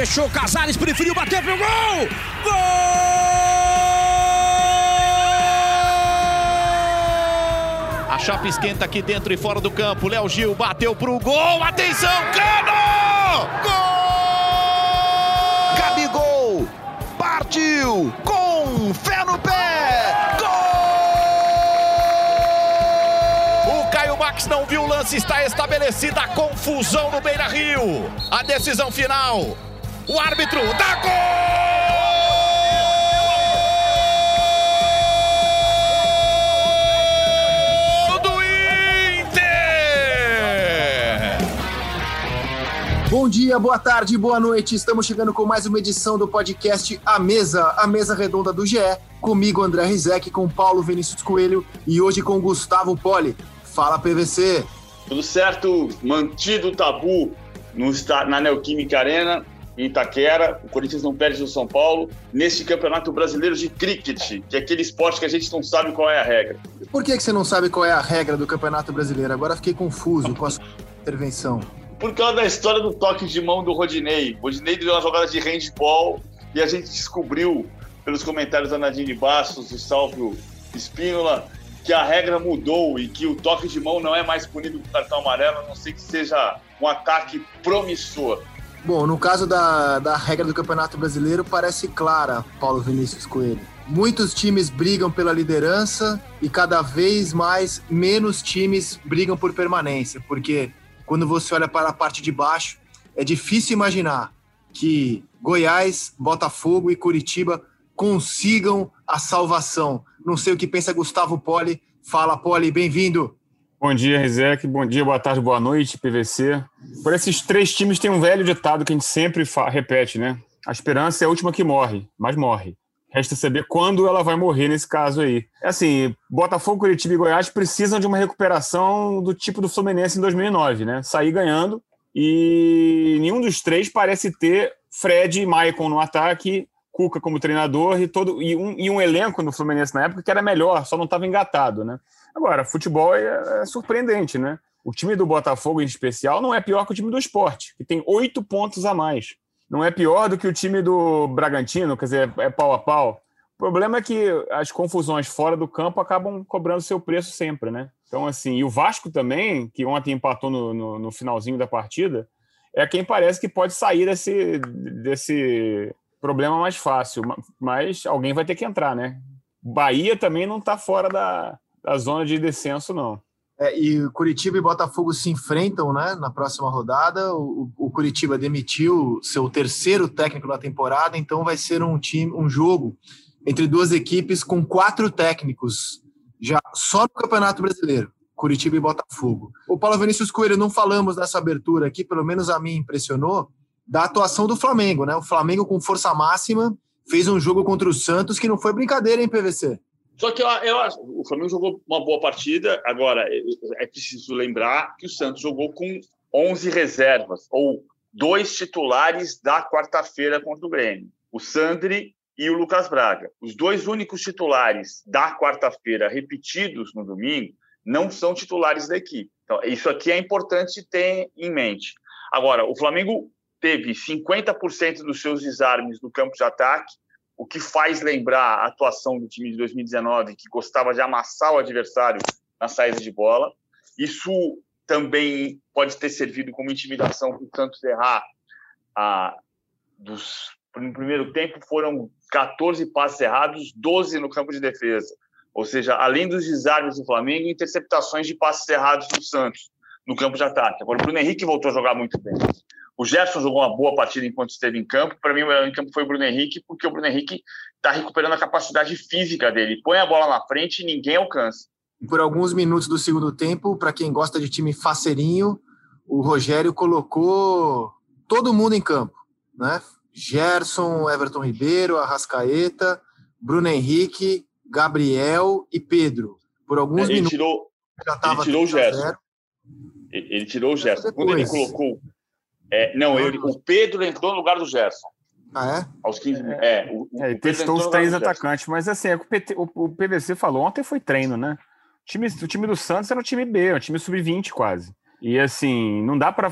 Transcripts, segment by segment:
fechou, Casares preferiu bater pro gol! Gol! A chapa esquenta aqui dentro e fora do campo. Léo Gil bateu pro gol. Atenção, Cano! Gol! Gabigol partiu com fé no pé. Gol! O Caio Max não viu o lance, está estabelecida a confusão no Beira Rio. A decisão final. O árbitro dá gol do Inter! Bom dia, boa tarde, boa noite. Estamos chegando com mais uma edição do podcast A Mesa, a mesa redonda do GE. Comigo, André Rizek, com Paulo Vinícius Coelho e hoje com Gustavo Poli. Fala, PVC. Tudo certo, mantido o tabu no, na Neoquímica Arena, em Itaquera. O Corinthians não perde no São Paulo. Neste Campeonato Brasileiro de Cricket, que é aquele esporte que a gente não sabe qual é a regra. Por que, que você não sabe qual é a regra do Campeonato Brasileiro? Agora fiquei confuso com a sua intervenção. Por causa da história do toque de mão do Rodinei. O Rodinei deu uma jogada de handball e a gente descobriu, pelos comentários da Nadine Bastos e Salvio Espínola, que a regra mudou e que o toque de mão não é mais punido com cartão amarelo, a não ser que seja um ataque promissor. Bom, no caso da, da regra do Campeonato Brasileiro, parece clara, Paulo Vinícius Coelho. Muitos times brigam pela liderança e cada vez mais menos times brigam por permanência, porque quando você olha para a parte de baixo, é difícil imaginar que Goiás, Botafogo e Curitiba consigam a salvação. Não sei o que pensa Gustavo Poli. Fala, Poli, bem-vindo. Bom dia, Rizek. Bom dia, boa tarde, boa noite, PVC. Por esses três times tem um velho ditado que a gente sempre repete, né? A esperança é a última que morre, mas morre. Resta saber quando ela vai morrer nesse caso aí. É assim, Botafogo, Curitiba e Goiás precisam de uma recuperação do tipo do Fluminense em 2009, né? Sair ganhando e nenhum dos três parece ter Fred e Maicon no ataque, Cuca como treinador e todo e um, e um elenco no Fluminense na época que era melhor, só não estava engatado, né? Agora, futebol é, é surpreendente, né? O time do Botafogo, em especial, não é pior que o time do esporte, que tem oito pontos a mais. Não é pior do que o time do Bragantino, quer dizer, é pau a pau. O problema é que as confusões fora do campo acabam cobrando seu preço sempre, né? Então, assim, e o Vasco também, que ontem empatou no, no, no finalzinho da partida, é quem parece que pode sair desse, desse problema mais fácil. Ma- Mas alguém vai ter que entrar, né? Bahia também não está fora da, da zona de descenso, não. É, e Curitiba e Botafogo se enfrentam né, na próxima rodada. O, o Curitiba demitiu seu terceiro técnico na temporada, então vai ser um time, um jogo entre duas equipes com quatro técnicos já só no Campeonato Brasileiro. Curitiba e Botafogo. O Paulo Vinícius Coelho, não falamos nessa abertura aqui, pelo menos a mim impressionou, da atuação do Flamengo, né? O Flamengo com força máxima fez um jogo contra o Santos que não foi brincadeira, hein, PVC? Só que eu, eu o Flamengo jogou uma boa partida. Agora, é é preciso lembrar que o Santos jogou com 11 reservas, ou dois titulares da quarta-feira contra o Grêmio: o Sandri e o Lucas Braga. Os dois únicos titulares da quarta-feira repetidos no domingo não são titulares da equipe. Então, isso aqui é importante ter em mente. Agora, o Flamengo teve 50% dos seus desarmes no campo de ataque, o que faz lembrar a atuação do time de 2019, que gostava de amassar o adversário na saída de bola. Isso também pode ter servido como intimidação para o Santos errar. Ah, dos, no primeiro tempo foram 14 passes errados, 12 no campo de defesa. Ou seja, além dos desarmes do Flamengo, interceptações de passes errados do Santos no campo de ataque. Agora, o Bruno Henrique voltou a jogar muito bem. O Gerson jogou uma boa partida enquanto esteve em campo. Para mim, o melhor em campo foi o Bruno Henrique, porque o Bruno Henrique está recuperando a capacidade física dele. Põe a bola na frente e ninguém alcança. Por alguns minutos do segundo tempo, para quem gosta de time faceirinho, o Rogério colocou todo mundo em campo, né? Gerson, Everton Ribeiro, Arrascaeta, Bruno Henrique, Gabriel e Pedro. Por alguns Ele minutos tirou, já ele tirou o 3 a Gerson. 0. ele tirou o Gerson. Quando ele colocou. É, não, ele- o Pedro entrou no lugar do Gerson. Ah, é? Aos 15 É, o, o É, Pedro e testou os três atacantes, mas assim, é o, que o PT o- o PVC falou, ontem foi treino, né? O time, o time do Santos era um time B, um time sub-20 quase. E assim, não dá para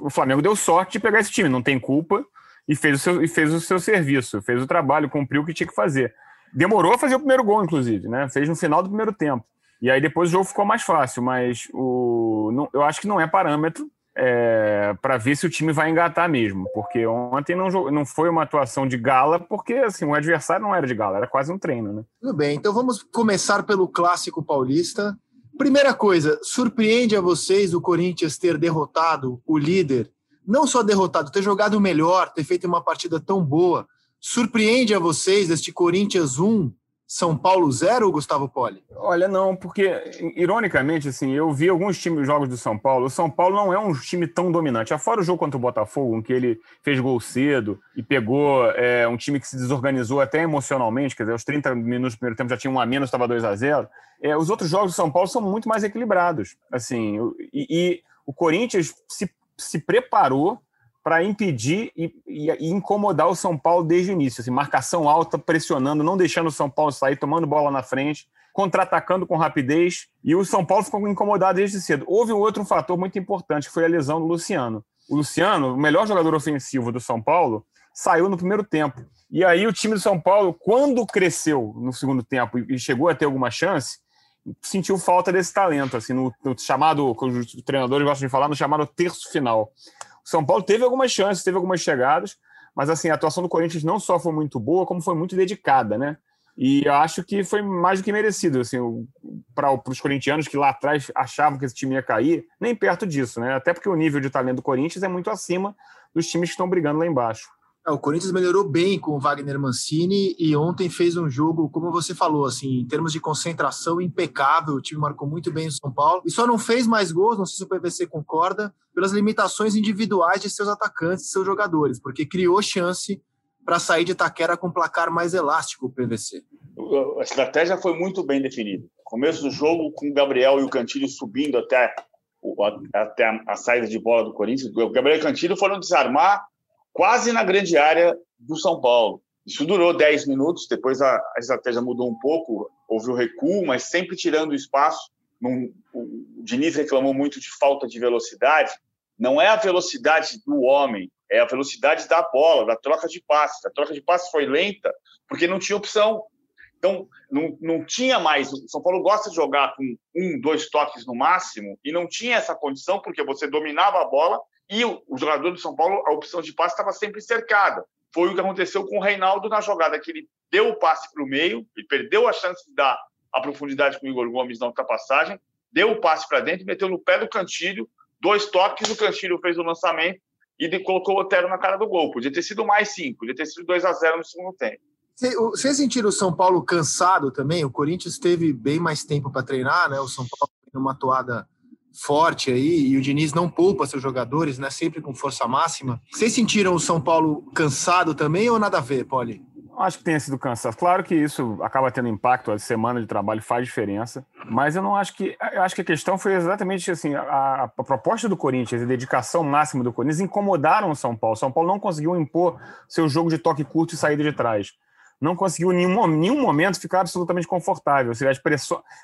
o Flamengo deu sorte de pegar esse time, não tem culpa. e fez o seu, e fez o seu serviço, fez o trabalho, cumpriu o que tinha que fazer. Demorou a fazer o primeiro gol, inclusive, né? Fez no final do primeiro tempo. E aí depois o jogo ficou mais fácil, mas o, não, eu acho que não é parâmetro é, para ver se o time vai engatar mesmo, porque ontem não, não foi uma atuação de gala, porque assim, o adversário não era de gala, era quase um treino. Né? Tudo bem, então vamos começar pelo clássico paulista. Primeira coisa, surpreende a vocês o Corinthians ter derrotado o líder? Não só derrotado, ter jogado melhor, ter feito uma partida tão boa. Surpreende a vocês este Corinthians 1, são Paulo 0, Gustavo Poli? Olha, não, porque, ironicamente, assim, eu vi alguns times, jogos do São Paulo. O São Paulo não é um time tão dominante. Afora o jogo contra o Botafogo, em que ele fez gol cedo e pegou é, um time que se desorganizou até emocionalmente, quer dizer, aos 30 minutos do primeiro tempo já tinha um a menos, estava 2 a 0 é, Os outros jogos do São Paulo são muito mais equilibrados. Assim, e, e o Corinthians se, se preparou para impedir e, e, e, incomodar o São Paulo desde o início. Assim, marcação alta, pressionando, não deixando o São Paulo sair, tomando bola na frente, contra-atacando com rapidez. E o São Paulo ficou incomodado desde cedo. Houve um outro fator muito importante, que foi a lesão do Luciano. O Luciano, o melhor jogador ofensivo do São Paulo, saiu no primeiro tempo. E aí o time do São Paulo, quando cresceu no segundo tempo e chegou a ter alguma chance, sentiu falta desse talento, assim, no, no chamado, que os treinadores gostam de falar, no chamado terço final. São Paulo teve algumas chances, teve algumas chegadas, mas assim, a atuação do Corinthians não só foi muito boa, como foi muito dedicada, né? E eu acho que foi mais do que merecido, assim, para os corintianos que lá atrás achavam que esse time ia cair, nem perto disso, né? Até porque o nível de talento do Corinthians é muito acima dos times que estão brigando lá embaixo. O Corinthians melhorou bem com o Wagner Mancini e ontem fez um jogo, como você falou, assim, em termos de concentração impecável. O time marcou muito bem o São Paulo e só não fez mais gols, não sei se o PVC concorda, pelas limitações individuais de seus atacantes, de seus jogadores, porque criou chance para sair de Taquera com placar mais elástico o PVC. A estratégia foi muito bem definida. Começo do jogo com o Gabriel e o Cantilho subindo até, até a saída de bola do Corinthians. O Gabriel e o Cantilho foram desarmar quase na grande área do São Paulo. Isso durou 10 minutos, depois a, a estratégia mudou um pouco, houve o recuo, mas sempre tirando espaço. Num, o Diniz reclamou muito de falta de velocidade. Não é a velocidade do homem, é a velocidade da bola, da troca de passes. A troca de passes foi lenta porque não tinha opção. Então, não, não tinha mais. O São Paulo gosta de jogar com um, dois toques no máximo, e não tinha essa condição, porque você dominava a bola e o, jogador do São Paulo, a opção de passe estava sempre cercada. Foi o que aconteceu com o Reinaldo na jogada, que ele deu o passe para o meio, ele perdeu a chance de dar a profundidade com o Igor Gomes na ultrapassagem, deu o passe para dentro, meteu no pé do Cantilho, dois toques, o Cantilho fez o lançamento e colocou o Otero na cara do gol. Podia ter sido mais cinco, podia ter sido 2 a 0 no segundo tempo. Vocês sentiram o São Paulo cansado também? O Corinthians teve bem mais tempo para treinar, né? O São Paulo numa toada forte aí e o Diniz não poupa seus jogadores, né? Sempre com força máxima. Vocês sentiram o São Paulo cansado também ou nada a ver, Poli? Acho que tenha sido cansado. Claro que isso acaba tendo impacto, a semana de trabalho faz diferença, mas eu não acho que. Eu acho que a questão foi exatamente assim: a, a proposta do Corinthians, a dedicação máxima do Corinthians incomodaram o São Paulo. O São Paulo não conseguiu impor seu jogo de toque curto e saída de trás não conseguiu em nenhum, nenhum momento ficar absolutamente confortável. Seja.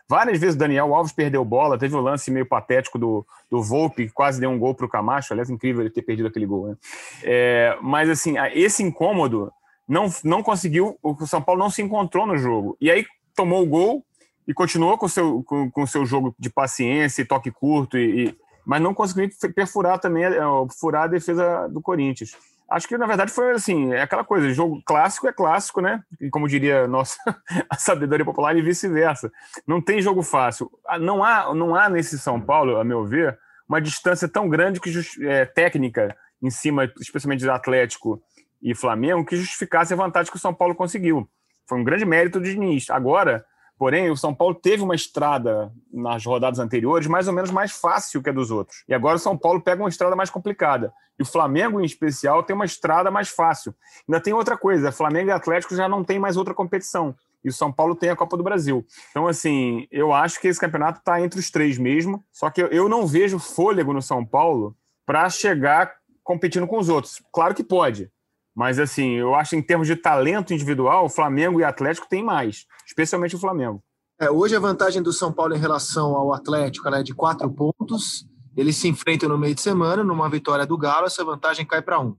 Várias vezes o Daniel Alves perdeu bola, teve o um lance meio patético do, do Volpe, que quase deu um gol para o Camacho. Aliás, incrível ele ter perdido aquele gol. Né? É, mas, assim, esse incômodo não, não conseguiu. O São Paulo não se encontrou no jogo. E aí tomou o gol e continuou com o seu, com, com seu jogo de paciência e toque curto, e, e mas não conseguiu perfurar também, é, furar a defesa do Corinthians. Acho que, na verdade, foi assim, é aquela coisa, jogo clássico é clássico, né? E como diria nossa a sabedoria popular e vice-versa. Não tem jogo fácil. Ah, não há, não há nesse São Paulo, a meu ver, uma distância tão grande que é, técnica em cima, especialmente do Atlético e Flamengo, que justificasse a vantagem que o São Paulo conseguiu. Foi um grande mérito do Diniz. Agora, Porém, o São Paulo teve uma estrada nas rodadas anteriores mais ou menos mais fácil que a dos outros. E agora o São Paulo pega uma estrada mais complicada. E o Flamengo, em especial, tem uma estrada mais fácil. Ainda tem outra coisa: Flamengo e Atlético já não tem mais outra competição. E o São Paulo tem a Copa do Brasil. Então, assim, eu acho que esse campeonato está entre os três mesmo. Só que eu não vejo fôlego no São Paulo para chegar competindo com os outros. Claro que pode. Mas, assim, eu acho que em termos de talento individual, o Flamengo e Atlético têm mais, especialmente o Flamengo. É, hoje a vantagem do São Paulo em relação ao Atlético é de quatro pontos. Eles se enfrentam no meio de semana, numa vitória do Galo, essa vantagem cai para um.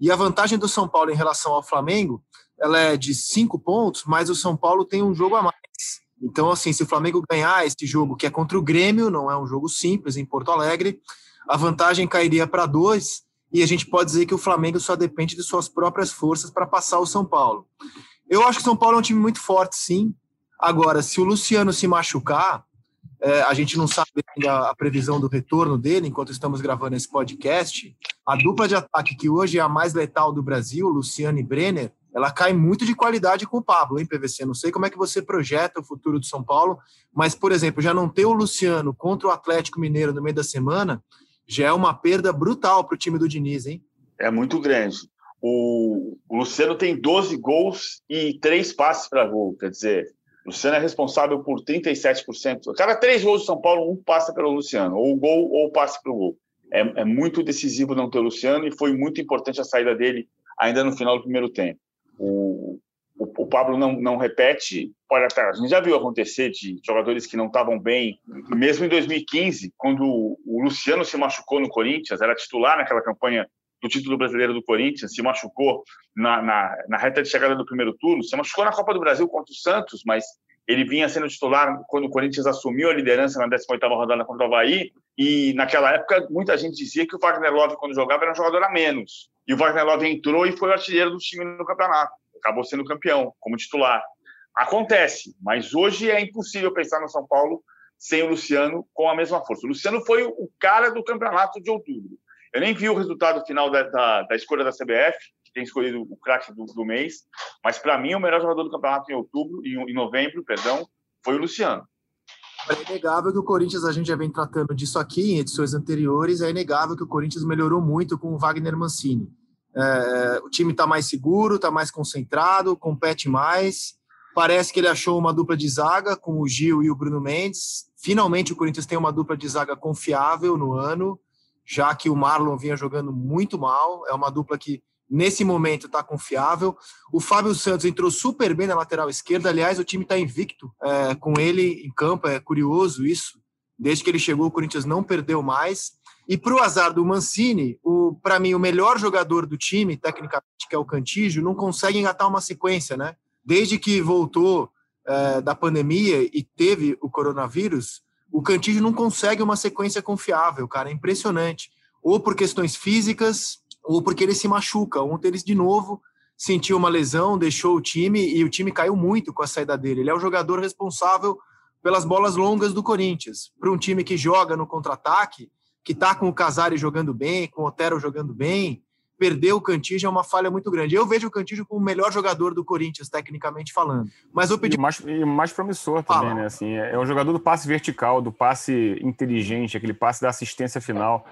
E a vantagem do São Paulo em relação ao Flamengo, ela é de cinco pontos, mas o São Paulo tem um jogo a mais. Então, assim, se o Flamengo ganhar este jogo, que é contra o Grêmio, não é um jogo simples em Porto Alegre, a vantagem cairia para dois, e a gente pode dizer que o Flamengo só depende de suas próprias forças para passar o São Paulo. Eu acho que o São Paulo é um time muito forte, sim. Agora, se o Luciano se machucar, é, a gente não sabe ainda a previsão do retorno dele enquanto estamos gravando esse podcast. A dupla de ataque que hoje é a mais letal do Brasil, Luciano e Brenner, ela cai muito de qualidade com o Pablo, hein, PVC? Não sei como é que você projeta o futuro do São Paulo, mas, por exemplo, já não ter o Luciano contra o Atlético Mineiro no meio da semana já é uma perda brutal para o time do Diniz, hein? É muito grande. O, Luciano tem 12 gols e 3 passes para gol, quer dizer, o Luciano é responsável por 37%. Cada três gols do São Paulo, um passa pelo Luciano, ou gol ou passe para o gol. É, é, muito decisivo não ter o Luciano e foi muito importante a saída dele ainda no final do primeiro tempo. O Pablo não, não repete, até, a gente já viu acontecer de jogadores que não estavam bem, mesmo em 2015, quando o Luciano se machucou no Corinthians, era titular naquela campanha do título brasileiro do Corinthians, se machucou na, na, na, reta de chegada do primeiro turno, se machucou na Copa do Brasil contra o Santos, mas ele vinha sendo titular quando o Corinthians assumiu a liderança na 18ª rodada contra o Havaí, e naquela época muita gente dizia que o Wagner Love, quando jogava, era um jogador a menos. E o Wagner Love entrou e foi o artilheiro do time no campeonato acabou sendo campeão como titular. Acontece, mas hoje é impossível pensar no São Paulo sem o Luciano com a mesma força. O Luciano foi o cara do campeonato de outubro. Eu nem vi o resultado final da, da, da escolha da CBF, que tem escolhido o craque do, do, mês, mas para mim o melhor jogador do campeonato em outubro, em, em novembro, perdão, foi o Luciano. É inegável que o Corinthians, a gente já vem tratando disso aqui em edições anteriores, é inegável que o Corinthians melhorou muito com o Wagner Mancini. É, o time está mais seguro, está mais concentrado, compete mais. Parece que ele achou uma dupla de zaga com o Gil e o Bruno Mendes. Finalmente o Corinthians tem uma dupla de zaga confiável no ano, já que o Marlon vinha jogando muito mal. É uma dupla que nesse momento está confiável. O Fábio Santos entrou super bem na lateral esquerda. Aliás, o time está invicto é, com ele em campo. É curioso isso. Desde que ele chegou, o Corinthians não perdeu mais. E para o azar do Mancini, para mim, o melhor jogador do time, tecnicamente, que é o Cantígio, não consegue engatar uma sequência, né? Desde que voltou é, da pandemia e teve o coronavírus, o Cantígio não consegue uma sequência confiável, cara. É impressionante. Ou por questões físicas, ou porque ele se machuca. Ontem ele, de novo, sentiu uma lesão, deixou o time e o time caiu muito com a saída dele. Ele é o jogador responsável pelas bolas longas do Corinthians. Para um time que joga no contra-ataque, que está com o Casares jogando bem, com o Otero jogando bem, perder o Cantígio é uma falha muito grande. Eu vejo o Cantígio como o melhor jogador do Corinthians, tecnicamente falando. Mas eu pedi... E mais, e mais promissor também, Fala. né? Assim, é um jogador do passe vertical, do passe inteligente, aquele passe da assistência final.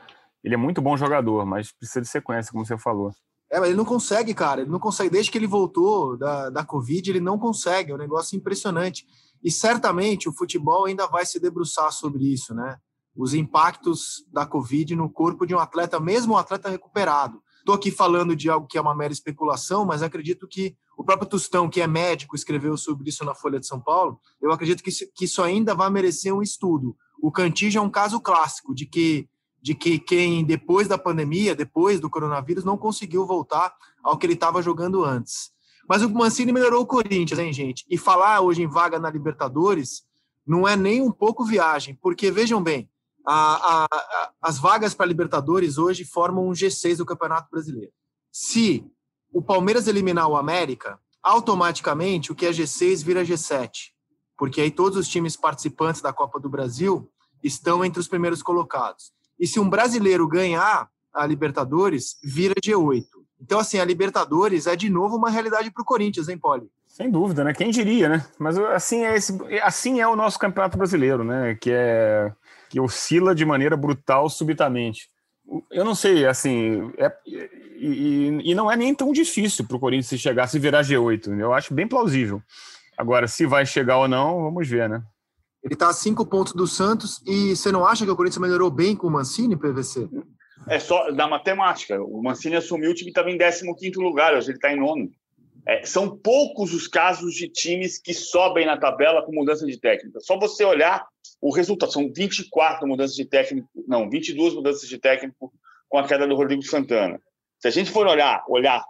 Ele é muito bom jogador, mas precisa de sequência, como você falou. É, mas ele não consegue, cara. Ele não consegue. Desde que ele voltou da, da Covid, ele não consegue. É um negócio impressionante. E certamente o futebol ainda vai se debruçar sobre isso, né? os impactos da Covid no corpo de um atleta, mesmo um atleta recuperado. Estou aqui falando de algo que é uma mera especulação, mas acredito que o próprio Tostão, que é médico, escreveu sobre isso na Folha de São Paulo. Eu acredito que isso ainda vai merecer um estudo. O Cantígio é um caso clássico de que de que quem depois da pandemia, depois do coronavírus, não conseguiu voltar ao que ele estava jogando antes. Mas o Mancini melhorou o Corinthians, hein, gente? E falar hoje em vaga na Libertadores não é nem um pouco viagem, porque vejam bem, a, a, as vagas para Libertadores hoje formam um G6 do Campeonato Brasileiro. Se o Palmeiras eliminar o América, automaticamente o que é G6 vira G7, porque aí todos os times participantes da Copa do Brasil estão entre os primeiros colocados. E se um brasileiro ganhar a Libertadores, vira G8. Então, assim, a Libertadores é de novo uma realidade para o Corinthians, hein, Poli? Sem dúvida, né? Quem diria, né? Mas assim é, esse, assim é o nosso Campeonato Brasileiro, né? Que é que oscila de maneira brutal subitamente. Eu não sei, assim, é, e, e, não é nem tão difícil para o Corinthians se chegar, se virar G8. Eu acho bem plausível. Agora, se vai chegar ou não, vamos ver, né? Ele está a cinco pontos do Santos e você não acha que o Corinthians melhorou bem com o Mancini, PVC? É só da matemática. O Mancini assumiu, o time estava em 15 lugar, hoje ele está em nono. É, são poucos os casos de times que sobem na tabela com mudança de técnica. Só você olhar o resultado. São 24 mudanças de técnico, não, 22 mudanças de técnico com a queda do Rodrigo Santana. Se a gente for olhar, olhar,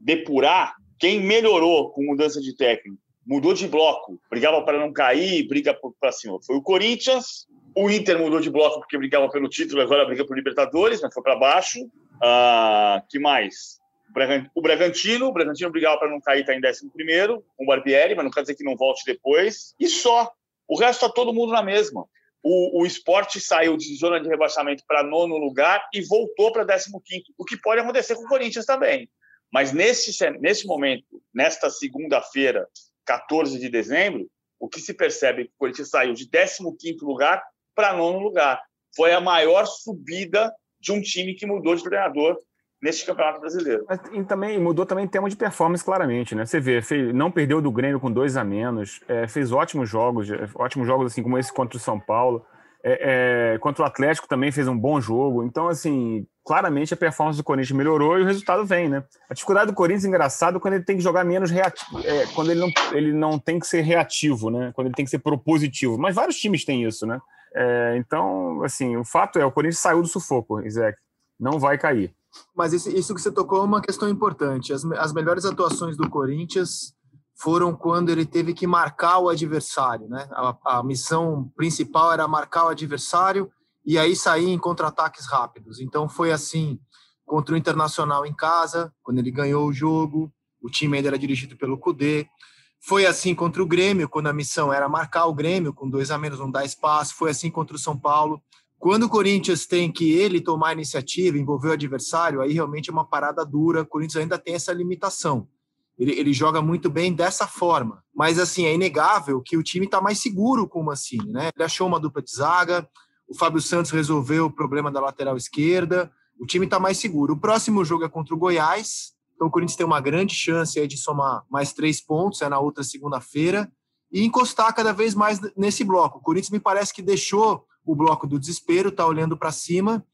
depurar, quem melhorou com mudança de técnico, mudou de bloco, brigava para não cair, briga para cima, foi o Corinthians. O Inter mudou de bloco porque brigava pelo título, agora briga por Libertadores, mas foi para baixo. Uh, que mais? O Bragantino, o Bragantino brigava para não cair, está em 11 com o Barbieri, mas não quer dizer que não volte depois. E só. O resto está todo mundo na mesma. O, o esporte saiu de zona de rebaixamento para nono lugar e voltou para 15, o que pode acontecer com o Corinthians também. Mas nesse, nesse momento, nesta segunda-feira, 14 de dezembro, o que se percebe é que o Corinthians saiu de 15 lugar para nono lugar. Foi a maior subida de um time que mudou de treinador neste Campeonato Brasileiro. Mas, e também mudou também em termos de performance, claramente, né? Você vê, fez, não perdeu do Grêmio com dois a menos, é, fez ótimos jogos, ótimos jogos assim como esse contra o São Paulo. É, é, contra o Atlético também fez um bom jogo. Então, assim, claramente a performance do Corinthians melhorou e o resultado vem, né? A dificuldade do Corinthians é engraçado quando ele tem que jogar menos reativo, é, quando ele não, ele não tem que ser reativo, né? Quando ele tem que ser propositivo. Mas vários times têm isso, né? É, então, assim, o fato é, o Corinthians saiu do sufoco, Isaac. Não vai cair. Mas isso, isso que você tocou é uma questão importante. As, as melhores atuações do Corinthians foram quando ele teve que marcar o adversário, né? A, a missão principal era marcar o adversário e aí sair em contra-ataques rápidos. Então foi assim contra o Internacional em casa, quando ele ganhou o jogo, o time ainda era dirigido pelo Cudê. Foi assim contra o Grêmio, quando a missão era marcar o Grêmio, com dois a menos, não dar espaço. Foi assim contra o São Paulo. Quando o Corinthians tem que ele tomar a iniciativa, envolver o adversário, aí realmente é uma parada dura. O Corinthians ainda tem essa limitação. Ele, ele joga muito bem dessa forma. Mas, assim, é inegável que o time está mais seguro com o Mancini, né? Ele achou uma dupla de zaga, o Fábio Santos resolveu o problema da lateral esquerda, o time está mais seguro. O próximo jogo é contra o Goiás, então o Corinthians tem uma grande chance de somar mais três pontos, é na outra segunda-feira, e encostar cada vez mais nesse bloco. O Corinthians me parece que deixou o bloco do desespero, está olhando para cima.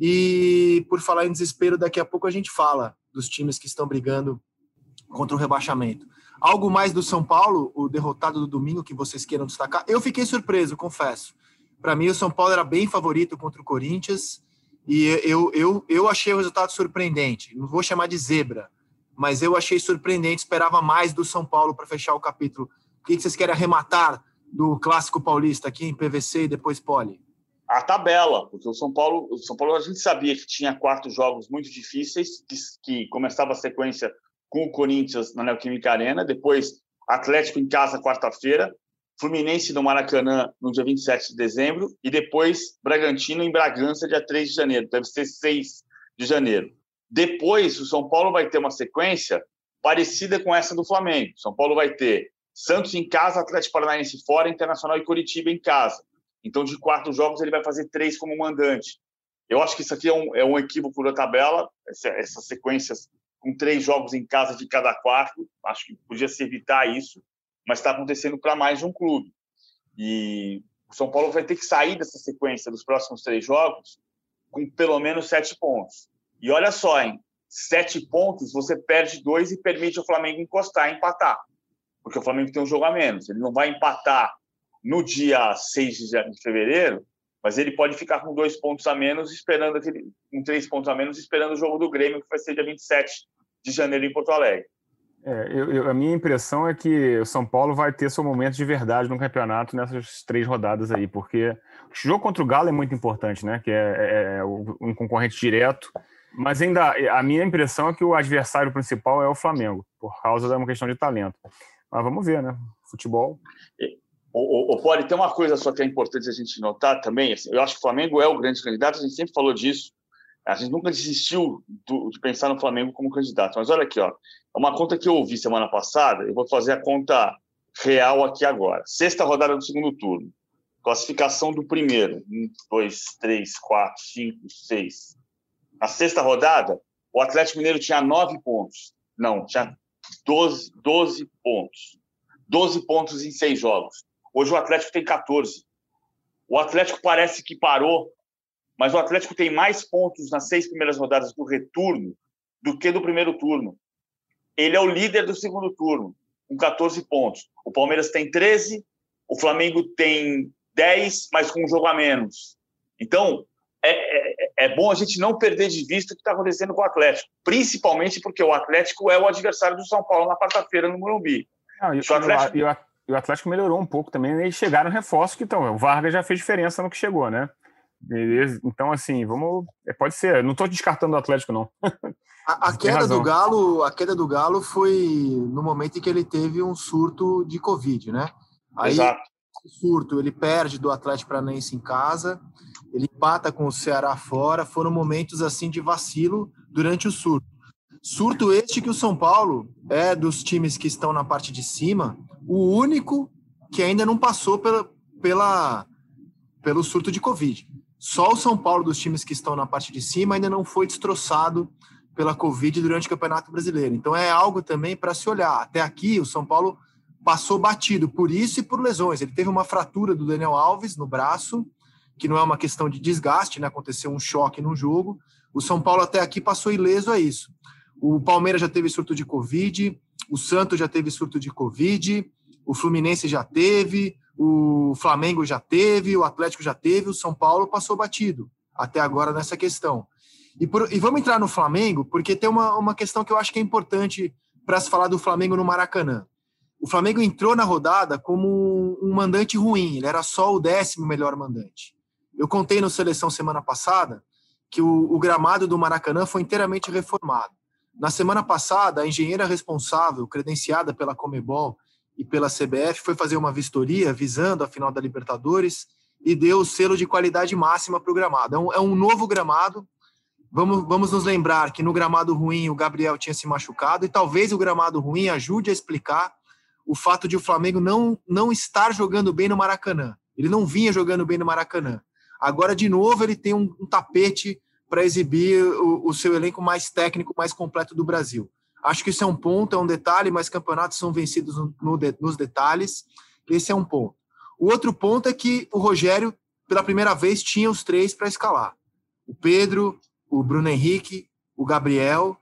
E por falar em desespero, daqui a pouco a gente fala dos times que estão brigando contra o rebaixamento. Algo mais do São Paulo, o derrotado do domingo, que vocês queiram destacar? Eu fiquei surpreso, confesso. Para mim, o São Paulo era bem favorito contra o Corinthians e eu, eu, eu achei o resultado surpreendente. Não vou chamar de zebra, mas eu achei surpreendente. Esperava mais do São Paulo para fechar o capítulo. O que vocês querem arrematar do clássico paulista aqui em PVC e depois Poli? A tabela, porque o São Paulo, o São Paulo a gente sabia que tinha quatro jogos muito difíceis, que, que começava a sequência com o Corinthians na Neoquímica Arena, depois Atlético em casa quarta-feira, Fluminense no Maracanã no dia 27 de dezembro e depois Bragantino em Bragança dia 3 de janeiro, deve ser 6 de janeiro. Depois o São Paulo vai ter uma sequência parecida com essa do Flamengo. São Paulo vai ter Santos em casa, Atlético Paranaense fora, Internacional e Curitiba em casa. Então, de quatro jogos, ele vai fazer três como mandante. Eu acho que isso aqui é um, é um equívoco da tabela, essa, essas sequências com três jogos em casa de cada quarto. Acho que podia se evitar isso, mas está acontecendo para mais de um clube. E o São Paulo vai ter que sair dessa sequência dos próximos três jogos com pelo menos sete pontos. E olha só, hein? Sete pontos, você perde dois e permite o Flamengo encostar, empatar porque o Flamengo tem um jogo a menos. Ele não vai empatar no dia 6 de fevereiro, mas ele pode ficar com dois pontos a menos, esperando aquele, com três pontos a menos, esperando o jogo do Grêmio, que vai ser dia 27 de janeiro em Porto Alegre. É, eu, eu, a minha impressão é que o São Paulo vai ter seu momento de verdade no campeonato nessas três rodadas aí, porque o jogo contra o Galo é muito importante, né? Que é, é, é um concorrente direto. Mas ainda a minha impressão é que o adversário principal é o Flamengo, por causa de uma questão de talento. Mas vamos ver, né? Futebol. O, o, o Poli, tem uma coisa só que é importante a gente notar também. Assim, eu acho que o Flamengo é o grande candidato, a gente sempre falou disso. A gente nunca desistiu do, de pensar no Flamengo como candidato. Mas olha aqui, ó, é uma conta que eu ouvi semana passada, eu vou fazer a conta real aqui agora. Sexta rodada do segundo turno. Classificação do primeiro. Um, dois, três, quatro, cinco, seis. Na sexta rodada, o Atlético Mineiro tinha nove pontos. Não, tinha 12, 12 pontos. 12 pontos em seis jogos. Hoje o Atlético tem 14. O Atlético parece que parou, mas o Atlético tem mais pontos nas seis primeiras rodadas do retorno do que do primeiro turno. Ele é o líder do segundo turno, com 14 pontos. O Palmeiras tem 13, o Flamengo tem 10, mas com um jogo a menos. Então, é, é, é bom a gente não perder de vista o que está acontecendo com o Atlético, principalmente porque o Atlético é o adversário do São Paulo na quarta-feira no Morumbi. Não, e, o Atlético... e, o Atlético melhorou um pouco também, e chegaram reforços que então, o Vargas já fez diferença no que chegou, né? Beleza? Então, assim, vamos. É, pode ser. Não estou descartando o Atlético, não. A, a queda do Galo, a queda do Galo foi no momento em que ele teve um surto de Covid, né? Aí, Exato. surto, ele perde do Atlético Paranaense em casa, ele empata com o Ceará fora, foram momentos assim de vacilo durante o surto. Surto este que o São Paulo é dos times que estão na parte de cima, o único que ainda não passou pela, pela, pelo surto de Covid. Só o São Paulo dos times que estão na parte de cima ainda não foi destroçado pela Covid durante o Campeonato Brasileiro. Então é algo também para se olhar. Até aqui, o São Paulo passou batido por isso e por lesões. Ele teve uma fratura do Daniel Alves no braço, que não é uma questão de desgaste, né? aconteceu um choque no jogo. O São Paulo até aqui passou ileso a isso. O Palmeiras já teve surto de Covid, o Santos já teve surto de Covid, o Fluminense já teve, o Flamengo já teve, o Atlético já teve, o São Paulo passou batido até agora nessa questão. E, por, e vamos entrar no Flamengo, porque tem uma, uma questão que eu acho que é importante para se falar do Flamengo no Maracanã. O Flamengo entrou na rodada como um, mandante ruim, ele era só o décimo melhor mandante. Eu contei no Seleção semana passada que o, o gramado do Maracanã foi inteiramente reformado. Na semana passada, a engenheira responsável, credenciada pela Comebol e pela CBF, foi fazer uma vistoria visando a final da Libertadores e deu o selo de qualidade máxima para o gramado. É um, é um novo gramado, Vamos, vamos nos lembrar que no gramado ruim o Gabriel tinha se machucado e talvez o gramado ruim ajude a explicar o fato de o Flamengo não, não estar jogando bem no Maracanã. Ele não vinha jogando bem no Maracanã. Agora, de novo, ele tem um, um tapete para exibir o, o, seu elenco mais técnico, mais completo do Brasil. Acho que isso é um ponto, é um detalhe, mas campeonatos são vencidos no, no, nos detalhes. Esse é um ponto. O outro ponto é que o Rogério, pela primeira vez, tinha os três para escalar. O Pedro, o Bruno Henrique, o Gabriel.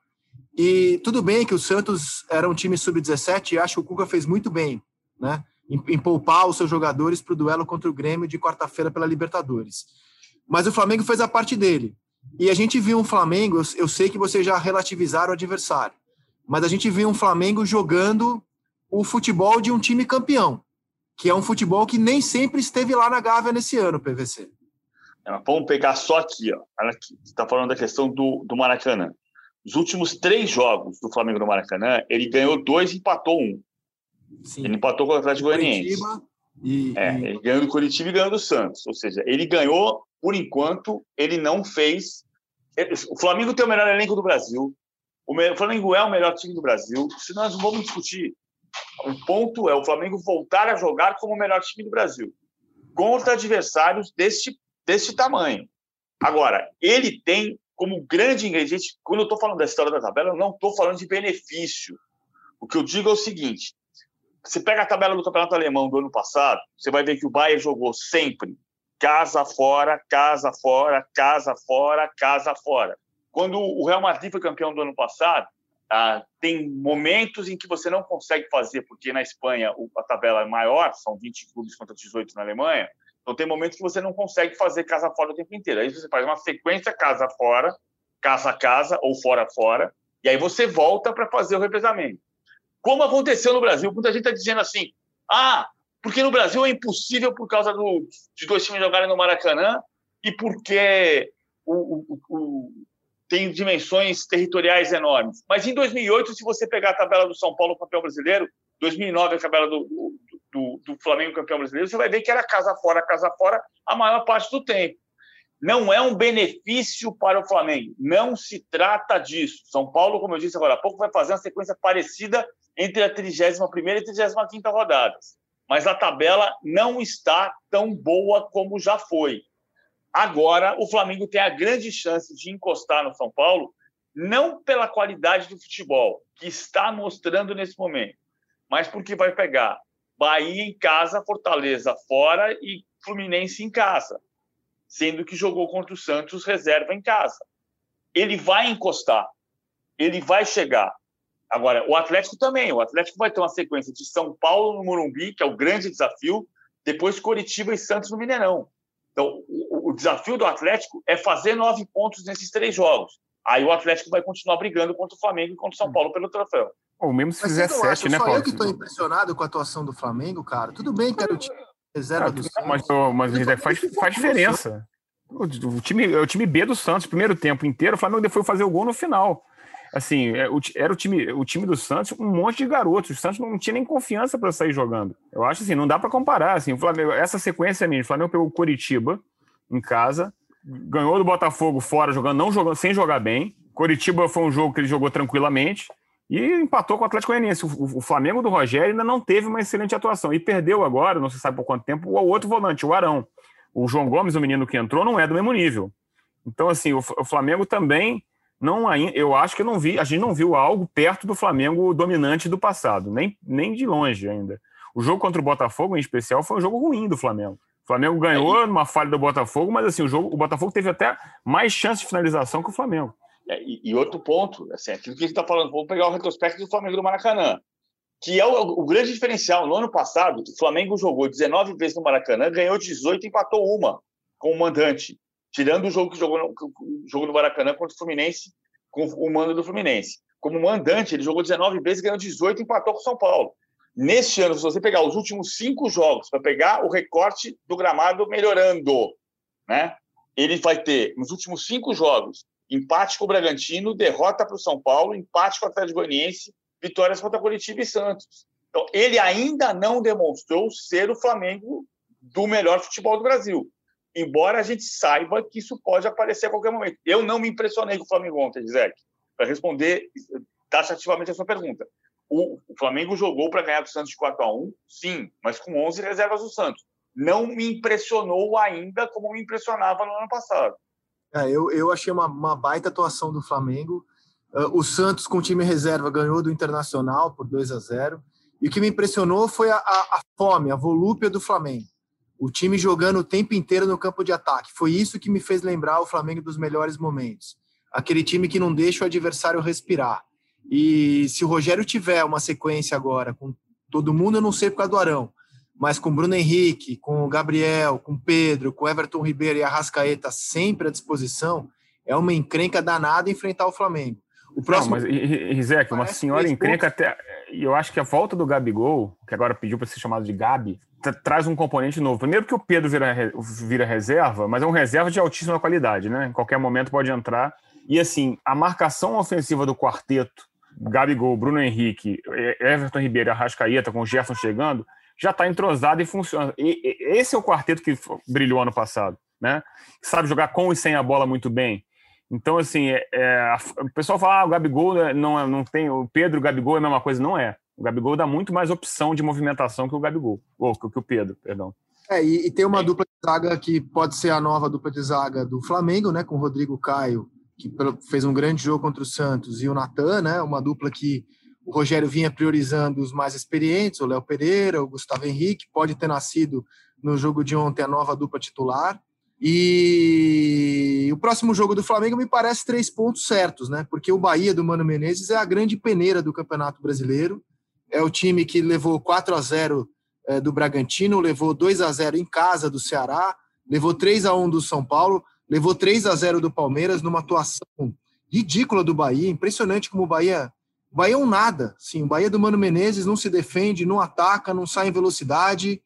E tudo bem que o Santos era um time sub-17 e acho que o Cuca fez muito bem, né? Em, em poupar os seus jogadores para o duelo contra o Grêmio de quarta-feira pela Libertadores. Mas o Flamengo fez a parte dele. E a gente viu um Flamengo, eu, eu sei que vocês já relativizaram o adversário, mas a gente viu um Flamengo jogando o futebol de um time campeão, que é um futebol que nem sempre esteve lá na Gávea nesse ano, PVC. Vamos pegar só aqui, ó. Você está falando da questão do, do Maracanã. Os últimos três jogos do Flamengo no Maracanã, ele ganhou dois e empatou um. Sim. Ele empatou com o Atlético Goianiense. E, é, e... ele ganhou do Curitiba e ganhou do Santos. Ou seja, ele ganhou, por enquanto, ele não fez. O Flamengo tem o melhor elenco do Brasil. O Flamengo é o melhor time do Brasil. Se nós vamos discutir. O ponto é o Flamengo voltar a jogar como o melhor time do Brasil contra adversários deste desse tamanho. Agora, ele tem como grande ingrediente, quando eu estou falando da história da tabela, eu não estou falando de benefício. O que eu digo é o seguinte: você pega a tabela do Campeonato Alemão do ano passado, você vai ver que o Bayern jogou sempre casa fora, casa fora, casa fora, casa fora. Quando o Real Madrid foi campeão do ano passado, ah, tem momentos em que você não consegue fazer, porque na Espanha a tabela é maior, são 20 clubes contra 18 na Alemanha, então tem momentos que você não consegue fazer casa fora o tempo inteiro. Aí você faz uma sequência casa fora, casa casa ou fora fora, e aí você volta para fazer o revezamento. Como aconteceu no Brasil, muita gente está dizendo assim: ah, porque no Brasil é impossível por causa do, de dois times jogarem no Maracanã e porque o, o, tem dimensões territoriais enormes. Mas em 2008, se você pegar a tabela do São Paulo campeão brasileiro, 2009 a tabela do, do, do, Flamengo campeão brasileiro, você vai ver que era casa fora, casa fora a maior parte do tempo. Não é um benefício para o Flamengo. Não se trata disso. São Paulo, como eu disse agora há pouco, vai fazer uma sequência parecida entre a 31 e a 35 rodadas. Mas a tabela não está tão boa como já foi. Agora, o Flamengo tem a grande chance de encostar no São Paulo, não pela qualidade do futebol, que está mostrando nesse momento, mas porque vai pegar Bahia em casa, Fortaleza fora e Fluminense em casa, sendo que jogou contra o Santos reserva em casa. Ele vai encostar, ele vai chegar. Agora, o Atlético também. O Atlético vai ter uma sequência de São Paulo no Morumbi, que é o grande desafio, depois Coritiba e Santos no Mineirão. Então, o, desafio do Atlético é fazer nove pontos nesses três jogos. Aí o Atlético vai continuar brigando contra o Flamengo e contra o São Paulo pelo troféu. Ou mesmo se Mas fizer sete, né, Paulo? eu que estou impressionado com a atuação do Flamengo, cara. Tudo bem que era o time reserva do Santos. Mas, mas faz, faz diferença. O, o, time, é o time B do Santos, primeiro tempo inteiro, o Flamengo foi fazer o gol no final. Assim, é, era o time, o time do Santos, um monte de garotos. O Santos não tinha nem confiança para sair jogando. Eu acho assim, não dá para comparar. Assim, o Flamengo, essa sequência minha, o Flamengo pegou o Curitiba em casa, ganhou do Botafogo fora, jogando, não jogando, sem jogar bem. Curitiba foi um jogo que ele jogou tranquilamente e empatou com o Atlético Goianiense. O, o, Flamengo do Rogério ainda não teve uma excelente atuação e perdeu agora, não se sabe por quanto tempo, o outro volante, o Arão. O João Gomes, o menino que entrou, não é do mesmo nível. Então, assim, o, o Flamengo também não eu acho que não vi, a gente não viu algo perto do Flamengo dominante do passado, nem, nem de longe ainda. O jogo contra o Botafogo, em especial, foi um jogo ruim do Flamengo. O Flamengo ganhou é, numa falha do Botafogo, mas assim, o jogo, o Botafogo teve até mais chance de finalização que o Flamengo. É, e, e, outro ponto, assim, aquilo que a gente está falando, vamos pegar o retrospecto do Flamengo do Maracanã, que é o, o, grande diferencial. No ano passado, o Flamengo jogou 19 vezes no Maracanã, ganhou 18 e empatou uma com o mandante, tirando o jogo que jogou no, o jogo no Maracanã contra o Fluminense, com o mando do Fluminense. Como mandante, ele jogou 19 vezes, ganhou 18 e empatou com o São Paulo. Neste ano, se você pegar os últimos cinco jogos, para pegar o recorte do gramado melhorando, né? ele vai ter, nos últimos cinco jogos, empate com o Bragantino, derrota para o São Paulo, empate com o Atlético Goianiense, vitórias contra Curitiba e Santos. Então, ele ainda não demonstrou ser o Flamengo do melhor futebol do Brasil. Embora a gente saiba que isso pode aparecer a qualquer momento. Eu não me impressionei com o Flamengo ontem, Zé, para responder taxativamente a sua pergunta. O, Flamengo jogou para ganhar do Santos de 4 a 1 sim, mas com 11 reservas do Santos. Não me impressionou ainda como me impressionava no ano passado. É, eu, eu achei uma, uma baita atuação do Flamengo. Uh, o Santos, com time reserva, ganhou do Internacional por 2 a 0 E o que me impressionou foi a, a, a fome, a volúpia do Flamengo. O time jogando o tempo inteiro no campo de ataque. Foi isso que me fez lembrar o Flamengo dos melhores momentos. Aquele time que não deixa o adversário respirar e se o Rogério tiver uma sequência agora com todo mundo, eu não sei por causa do Arão, mas com Bruno Henrique, com o Gabriel, com o Pedro, com o Everton Ribeiro e a Rascaeta sempre à disposição, é uma encrenca danada enfrentar o Flamengo. O próximo. Não, mas, Rizek, uma senhora encrenca até. E eu acho que a volta do Gabigol, que agora pediu para ser chamado de Gabi, traz um componente novo. Primeiro, que o Pedro vira, vira reserva, mas é um reserva de altíssima qualidade, né? Em qualquer momento pode entrar. E assim, a marcação ofensiva do quarteto Gabigol, Bruno Henrique, Everton Ribeiro Arrascaeta, com o Gerson chegando, já está entrosado e funciona. E, esse é o quarteto que brilhou ano passado, né? Sabe jogar com e sem a bola muito bem. Então, assim, é, é, o pessoal fala, ah, o Gabigol é, não, é, não tem, o Pedro, o Gabigol é a mesma coisa. Não é. O Gabigol dá muito mais opção de movimentação que o Gabigol, ou que o Pedro, perdão. É, e, e tem uma dupla de zaga que pode ser a nova dupla de zaga do Flamengo, né? Com Rodrigo Caio que fez um grande jogo contra o Santos, e o Natan, né, uma dupla que o Rogério vinha priorizando os mais experientes, o Léo Pereira, o Gustavo Henrique, pode ter nascido no jogo de ontem a nova dupla titular. E o próximo jogo do Flamengo me parece três pontos certos, né? Porque o Bahia do Mano Menezes é a grande peneira do Campeonato Brasileiro. É o time que levou 4 a 0 é, do Bragantino, levou 2 a 0 em casa do Ceará, levou 3 a 1 do São Paulo levou 3 a 0 do Palmeiras numa atuação ridícula do Bahia, impressionante como o Bahia, o Bahia é um nada, sim, o Bahia do Mano Menezes não se defende, não ataca, não sai em velocidade,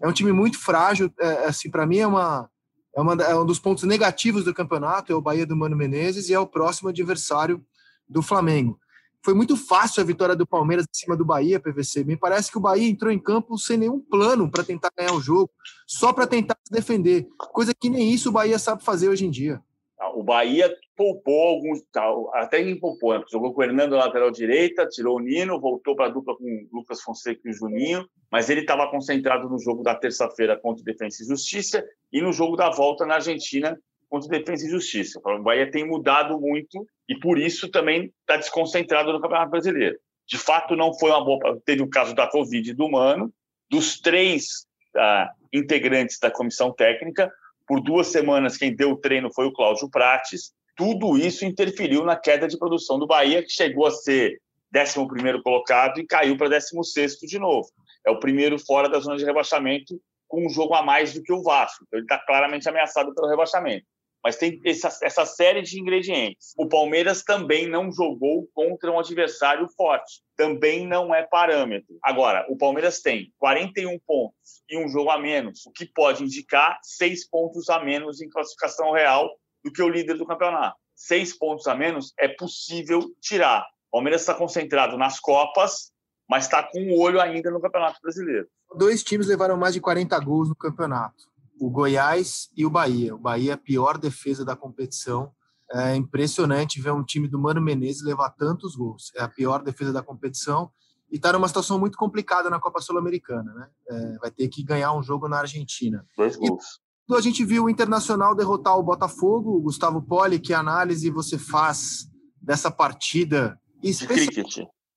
é um time muito frágil, é, assim, para mim é uma, é, uma, é um dos pontos negativos do campeonato, é o Bahia do Mano Menezes e é o próximo adversário do Flamengo. Foi muito fácil a vitória do Palmeiras em cima do Bahia, PVC. Me parece que o Bahia entrou em campo sem nenhum plano para tentar ganhar o jogo, só para tentar se defender. Coisa que nem isso o Bahia sabe fazer hoje em dia. Ah, o Bahia poupou alguns, tá, até em poupou, né? jogou com o Hernando na lateral direita, tirou o Nino, voltou para a dupla com o Lucas Fonseca e o Juninho, mas ele estava concentrado no jogo da terça-feira contra o Defensa e Justiça e no jogo da volta na Argentina contra o Defesa e Justiça. O Bahia tem mudado muito e por isso também está desconcentrado no Campeonato Brasileiro. De fato, não foi uma boa. Teve o caso da Covid do Mano, dos três uh, integrantes da comissão técnica. Por duas semanas, quem deu o treino foi o Cláudio Prates. Tudo isso interferiu na queda de produção do Bahia, que chegou a ser 11 colocado e caiu para 16 de novo. É o primeiro fora da zona de rebaixamento com um jogo a mais do que o Vasco. Então, ele está claramente ameaçado pelo rebaixamento. Mas tem essa, essa série de ingredientes. O Palmeiras também não jogou contra um adversário forte. Também não é parâmetro. Agora, o Palmeiras tem 41 pontos e um jogo a menos, o que pode indicar seis pontos a menos em classificação real do que o líder do campeonato. Seis pontos a menos é possível tirar. O Palmeiras está concentrado nas Copas, mas está com o olho ainda no Campeonato Brasileiro. Dois times levaram mais de 40 gols no campeonato o Goiás e o Bahia. O Bahia é a pior defesa da competição. É impressionante ver um time do Mano Menezes levar tantos gols. É a pior defesa da competição e está numa situação muito complicada na Copa Sul-Americana. Né? É, vai ter que ganhar um jogo na Argentina. Dois gols. E a gente viu o Internacional derrotar o Botafogo. O Gustavo Poli, que análise você faz dessa partida?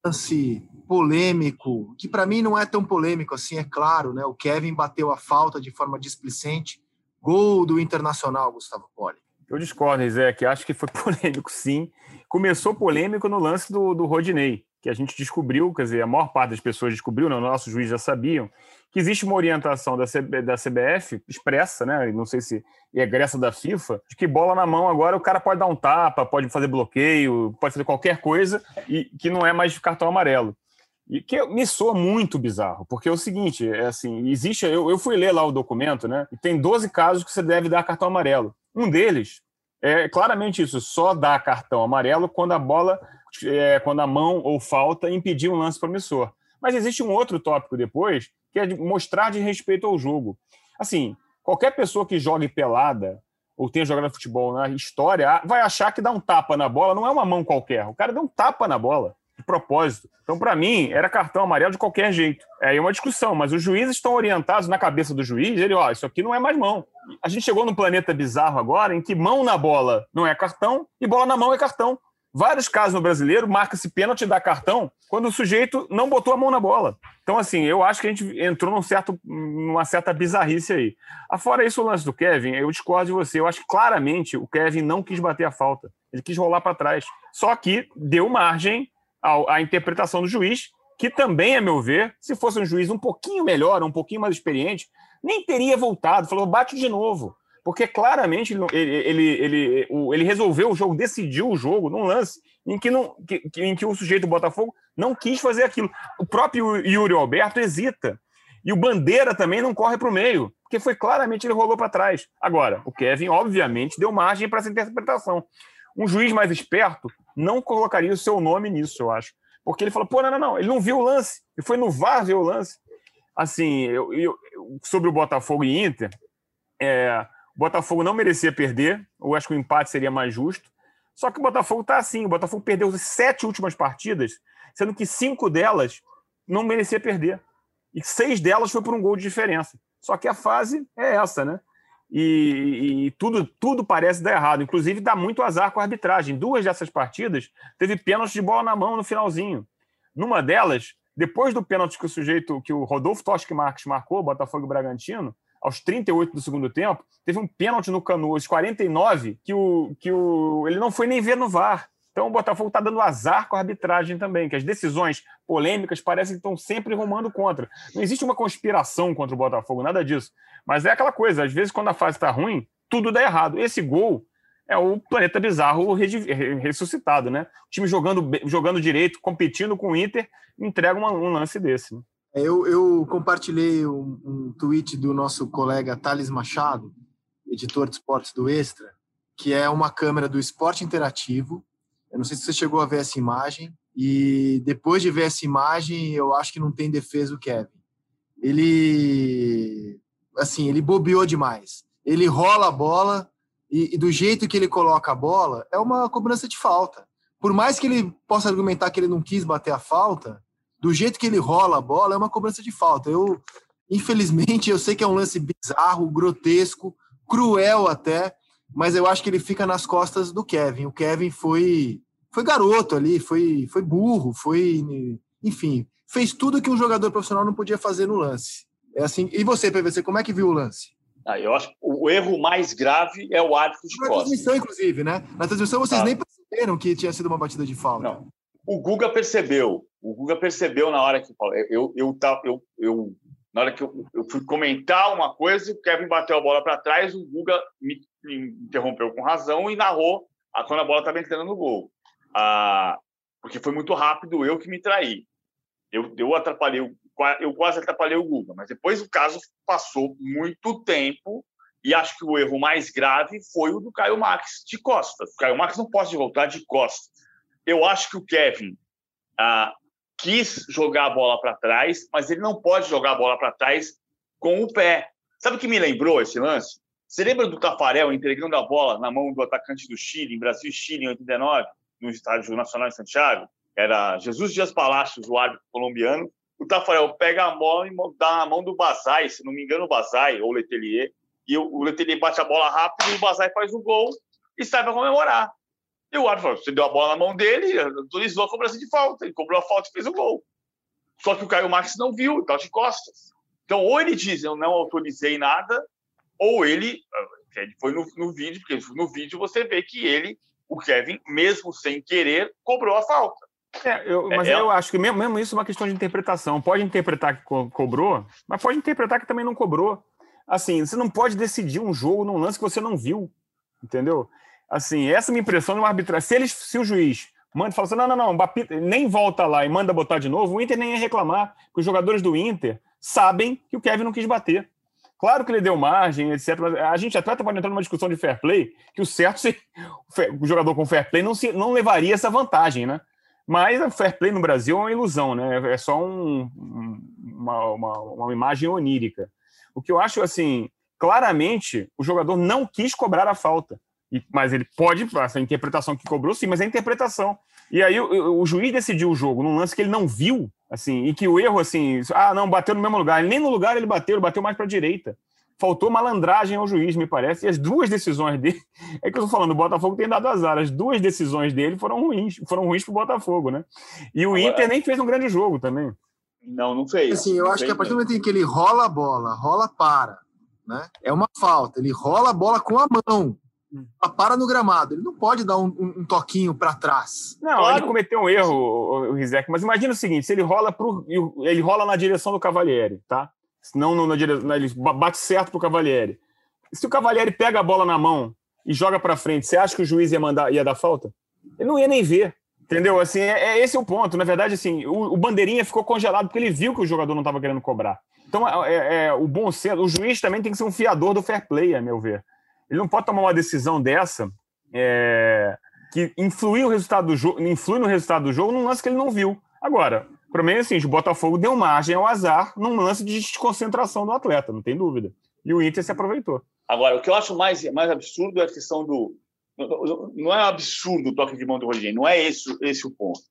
Especialmente polêmico, que para mim não é tão polêmico assim, é claro, né? O Kevin bateu a falta de forma displicente. Gol do Internacional, Gustavo Poli. Eu discordo, Zé, que acho que foi polêmico, sim. Começou polêmico no lance do, do Rodinei, que a gente descobriu, quer dizer, a maior parte das pessoas descobriu, né, nossos juízes já sabiam, que existe uma orientação da, da CBF expressa, né? Não sei se é egressa da FIFA, de que bola na mão agora o cara pode dar um tapa, pode fazer bloqueio, pode fazer qualquer coisa e que não é mais cartão amarelo. E que me soa muito bizarro, porque é o seguinte, é assim, existe, eu, eu fui ler lá o documento, né? E tem 12 casos que você deve dar cartão amarelo. Um deles é claramente isso, só dá cartão amarelo quando a bola, é, quando a mão ou falta impedir um lance promissor. Mas existe um outro tópico depois, que é de mostrar de respeito ao jogo. Assim, qualquer pessoa que jogue pelada ou tenha jogado futebol na história vai achar que dá um tapa na bola, não é uma mão qualquer. O cara deu um tapa na bola de propósito. Então, para mim, era cartão amarelo de qualquer jeito. É uma discussão, mas os juízes estão orientados na cabeça do juiz, ele, ó, isso aqui não é mais mão. A gente chegou num planeta bizarro agora em que mão na bola não é cartão e bola na mão é cartão. Vários casos no brasileiro marca-se pênalti da cartão quando o sujeito não botou a mão na bola. Então, assim, eu acho que a gente entrou num certo, numa certa bizarrice aí. Afora isso, o lance do Kevin, eu discordo de você. Eu acho que claramente o Kevin não quis bater a falta. Ele quis rolar para trás. Só que deu margem a interpretação do juiz, que também, a meu ver, se fosse um juiz um pouquinho melhor, um pouquinho mais experiente, nem teria voltado, falou, bate de novo. Porque claramente ele, ele, ele, ele resolveu o jogo, decidiu o jogo num lance em que, não, que, em que o sujeito do Botafogo não quis fazer aquilo. O próprio Yuri Alberto hesita. E o Bandeira também não corre para o meio, porque foi claramente ele rolou para trás. Agora, o Kevin, obviamente, deu margem para essa interpretação. Um juiz mais esperto não colocaria o seu nome nisso, eu acho. Porque ele falou, pô, não, não, não, ele não viu o lance, ele foi no VAR ver o lance. Assim, eu, eu sobre o Botafogo e Inter, é, o Botafogo não merecia perder, eu acho que o empate seria mais justo. Só que o Botafogo está assim, o Botafogo perdeu as sete últimas partidas, sendo que cinco delas não merecia perder. E seis delas foi por um gol de diferença. Só que a fase é essa, né? e, e, tudo, tudo parece dar errado. Inclusive, dá muito azar com a arbitragem. Duas dessas partidas teve pênalti de bola na mão no finalzinho. Numa delas, depois do pênalti que o sujeito, que o Rodolfo Toschi Marques marcou, Botafogo e Bragantino, aos 38 do segundo tempo, teve um pênalti no Canu, aos 49, que, o, que o, ele não foi nem ver no VAR. Então o Botafogo está dando azar com a arbitragem também, que as decisões polêmicas parecem que estão sempre rumando contra. Não existe uma conspiração contra o Botafogo, nada disso. Mas é aquela coisa, às vezes quando a fase está ruim, tudo dá errado. Esse gol é o planeta bizarro ressuscitado, né? O time jogando, jogando direito, competindo com o Inter, entrega um lance desse. Né? Eu, eu, compartilhei um, um tweet do nosso colega Thales Machado, editor de esportes do Extra, que é uma câmera do esporte interativo eu não sei se você chegou a ver essa imagem. E depois de ver essa imagem, eu acho que não tem defesa o Kevin. Ele, assim, ele bobeou demais. Ele rola a bola e, e do jeito que ele coloca a bola, é uma cobrança de falta. Por mais que ele possa argumentar que ele não quis bater a falta, do jeito que ele rola a bola, é uma cobrança de falta. Eu, infelizmente, eu sei que é um lance bizarro, grotesco, cruel até, mas eu acho que ele fica nas costas do Kevin. O Kevin foi foi garoto ali, foi foi burro, foi enfim, fez tudo que um jogador profissional não podia fazer no lance. É assim. E você, PVC, como é que viu o lance? Ah, eu acho que o erro mais grave é o árbitro de Na transmissão, inclusive, né? Na transmissão vocês ah. nem perceberam que tinha sido uma batida de falta. Não. O Guga percebeu. O Guga percebeu na hora que eu, eu, eu, eu, Na hora que eu, eu fui comentar uma coisa, o Kevin bateu a bola para trás, o Guga me, me, interrompeu com razão e narrou a, quando a bola estava entrando no gol. Ah, porque foi muito rápido, eu que me traí. Eu, eu atrapalhei, eu quase atrapalhei o Guga, mas depois o caso passou muito tempo e acho que o erro mais grave foi o do Caio Max de costas. O Caio Max não pode voltar de costas. Eu acho que o Kevin ah, quis jogar a bola para trás, mas ele não pode jogar a bola para trás com o pé. Sabe o que me lembrou esse lance? Você lembra do Tafarel entregando a bola na mão do atacante do Chile, em Brasil e Chile, em 89, no Estádio Nacional de Santiago? Era Jesus Dias Palacios, o árbitro colombiano. O Tafarel pega a bola e dá na mão do Bazai, se não me engano, o Bazai ou o Letelier, e o Letelier bate a bola rápido e o Bazai faz o gol e sai para comemorar. E o árbitro falou: você deu a bola na mão dele, autorizou a cobrança de falta. Ele cobrou a falta e fez o gol. Só que o Caio Marques não viu, estava de costas. Então, ou ele diz: eu não autorizei nada, ou ele, ah, ele foi no, no vídeo, porque no vídeo você vê que ele, o Kevin, mesmo sem querer, cobrou a falta. É, eu, mas é, eu acho que mesmo, mesmo, isso é uma questão de interpretação. Pode interpretar que co cobrou, mas pode interpretar que também não cobrou. Assim, você não pode decidir um jogo num lance que você não viu, entendeu? Assim, essa é minha impressão no arbitragem. Se, eles, se o juiz manda e fala assim, não, não, não, nem volta lá e manda botar de novo, o Inter nem ia reclamar, porque os jogadores do Inter sabem que o Kevin não quis bater. Claro que ele deu margem, etc. Mas a gente até pode entrar numa discussão de fair play, que o certo se o jogador com fair play não, se, não levaria essa vantagem, né? Mas o fair play no Brasil é uma ilusão, né? É só um, uma, uma, uma imagem onírica. O que eu acho, assim, claramente, o jogador não quis cobrar a falta. E, mas ele pode, essa interpretação que cobrou, sim, mas é interpretação. E aí o, o, juiz decidiu o jogo num lance que ele não viu, assim, e que o erro, assim, ah, não, bateu no mesmo lugar. Nem no lugar ele bateu, ele bateu mais para a direita. Faltou malandragem ao juiz, me parece. E as duas decisões dele. É que eu tô falando, o Botafogo tem dado azar. As duas decisões dele foram ruins, foram ruins pro Botafogo, né? E o Agora, Inter nem fez um grande jogo também. Não, não fez. Assim, eu não acho fez que a partir do momento em que ele rola a bola, rola para, né? É uma falta. Ele rola a bola com a mão para no gramado. Ele não pode dar um, um, um toquinho para trás. Não, claro. ele cometeu um erro, o Rizek. Mas imagina o seguinte: se ele rola pro, ele rola na direção do Cavalieri, tá? Não na direção, ele bate certo pro Cavalieri. Se o Cavalieri pega a bola na mão e joga para frente, você acha que o juiz ia mandar, ia dar falta? Ele não ia nem ver. Entendeu? Assim, é, é esse é o ponto. Na verdade, assim, o, o, bandeirinha ficou congelado porque ele viu que o jogador não estava querendo cobrar. Então, é, é, é, o bom senso, o juiz também tem que ser um fiador do fair play, a meu ver. Ele não pode tomar uma decisão dessa é, que influi, o resultado do jogo, influi no resultado do jogo num lance que ele não viu. Agora, para mim, assim, o Botafogo deu margem ao azar num lance de desconcentração do atleta, não tem dúvida. E o Inter se aproveitou. Agora, o que eu acho mais, mais absurdo é a questão do. Não é absurdo o toque de mão do Rogério, não é esse, esse o ponto.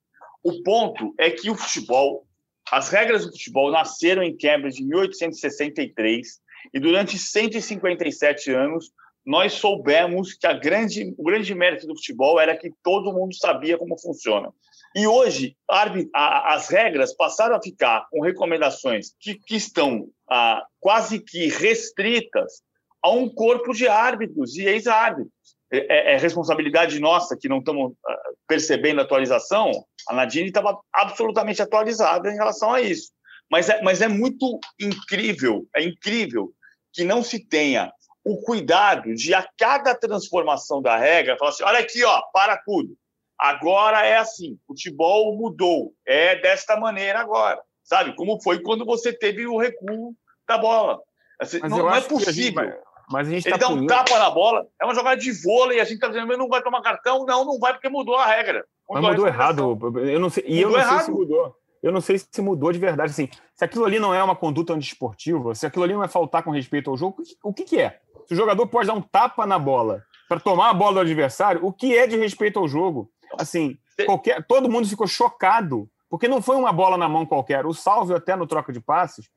O ponto é que o futebol, as regras do futebol nasceram em Cambridge em 1863 e durante 157 anos nós soubemos que a grande, o grande mérito do futebol era que todo mundo sabia como funciona. E hoje, as regras passaram a ficar com recomendações que, que estão ah, quase que restritas a um corpo de árbitros e ex-árbitros. É, é, é, responsabilidade nossa que não estamos ah, percebendo a atualização. A Nadine estava absolutamente atualizada em relação a isso. Mas é, mas é muito incrível, é incrível que não se tenha o cuidado de a cada transformação da regra falar assim, olha aqui, ó, para tudo. Agora é assim, futebol mudou, é desta maneira agora, sabe? Como foi quando você teve o recuo da bola. Assim, não, não é possível. Mas a gente Ele tá dá um tapa na bola, é uma jogada de vôlei, a gente está dizendo, não vai tomar cartão? Não, não vai porque mudou a regra. Mudou mas mudou errado. Eu não sei, e mudou eu não errado. sei se mudou. Eu não sei se mudou de verdade. Assim, se aquilo ali não é uma conduta antiesportiva, se aquilo ali não é faltar com respeito ao jogo, o que, que é? Se o jogador pode dar um tapa na bola para tomar a bola do adversário, o que é de respeito ao jogo? Assim, qualquer, todo mundo ficou chocado, porque não foi uma bola na mão qualquer. O Salvio, até no troca de passes,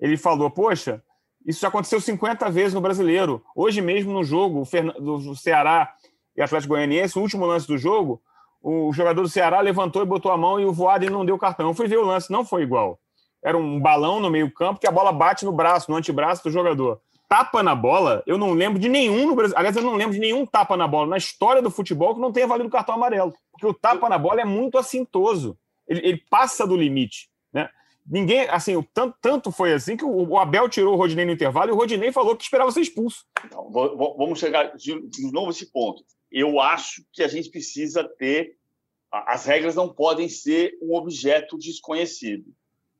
ele falou: Poxa, isso já aconteceu 50 vezes no brasileiro. Hoje mesmo no jogo do Ceará e Atlético Goianiense, o último lance do jogo, o jogador do Ceará levantou e botou a mão e o Voaden não deu cartão. Eu fui ver o lance, não foi igual. Era um balão no meio-campo que a bola bate no braço, no antebraço do jogador tapa na bola, eu não lembro de nenhum no Brasil. Aliás, eu não lembro de nenhum tapa na bola na história do futebol que não tenha valido cartão amarelo. Porque o tapa na bola é muito assintoso. Ele, ele passa do limite. Né? Ninguém, assim, tanto, tanto foi assim que o, o, Abel tirou o Rodinei no intervalo e o Rodinei falou que esperava ser expulso. Então, vamos chegar de, novo a esse ponto. Eu acho que a gente precisa ter. As regras não podem ser um objeto desconhecido.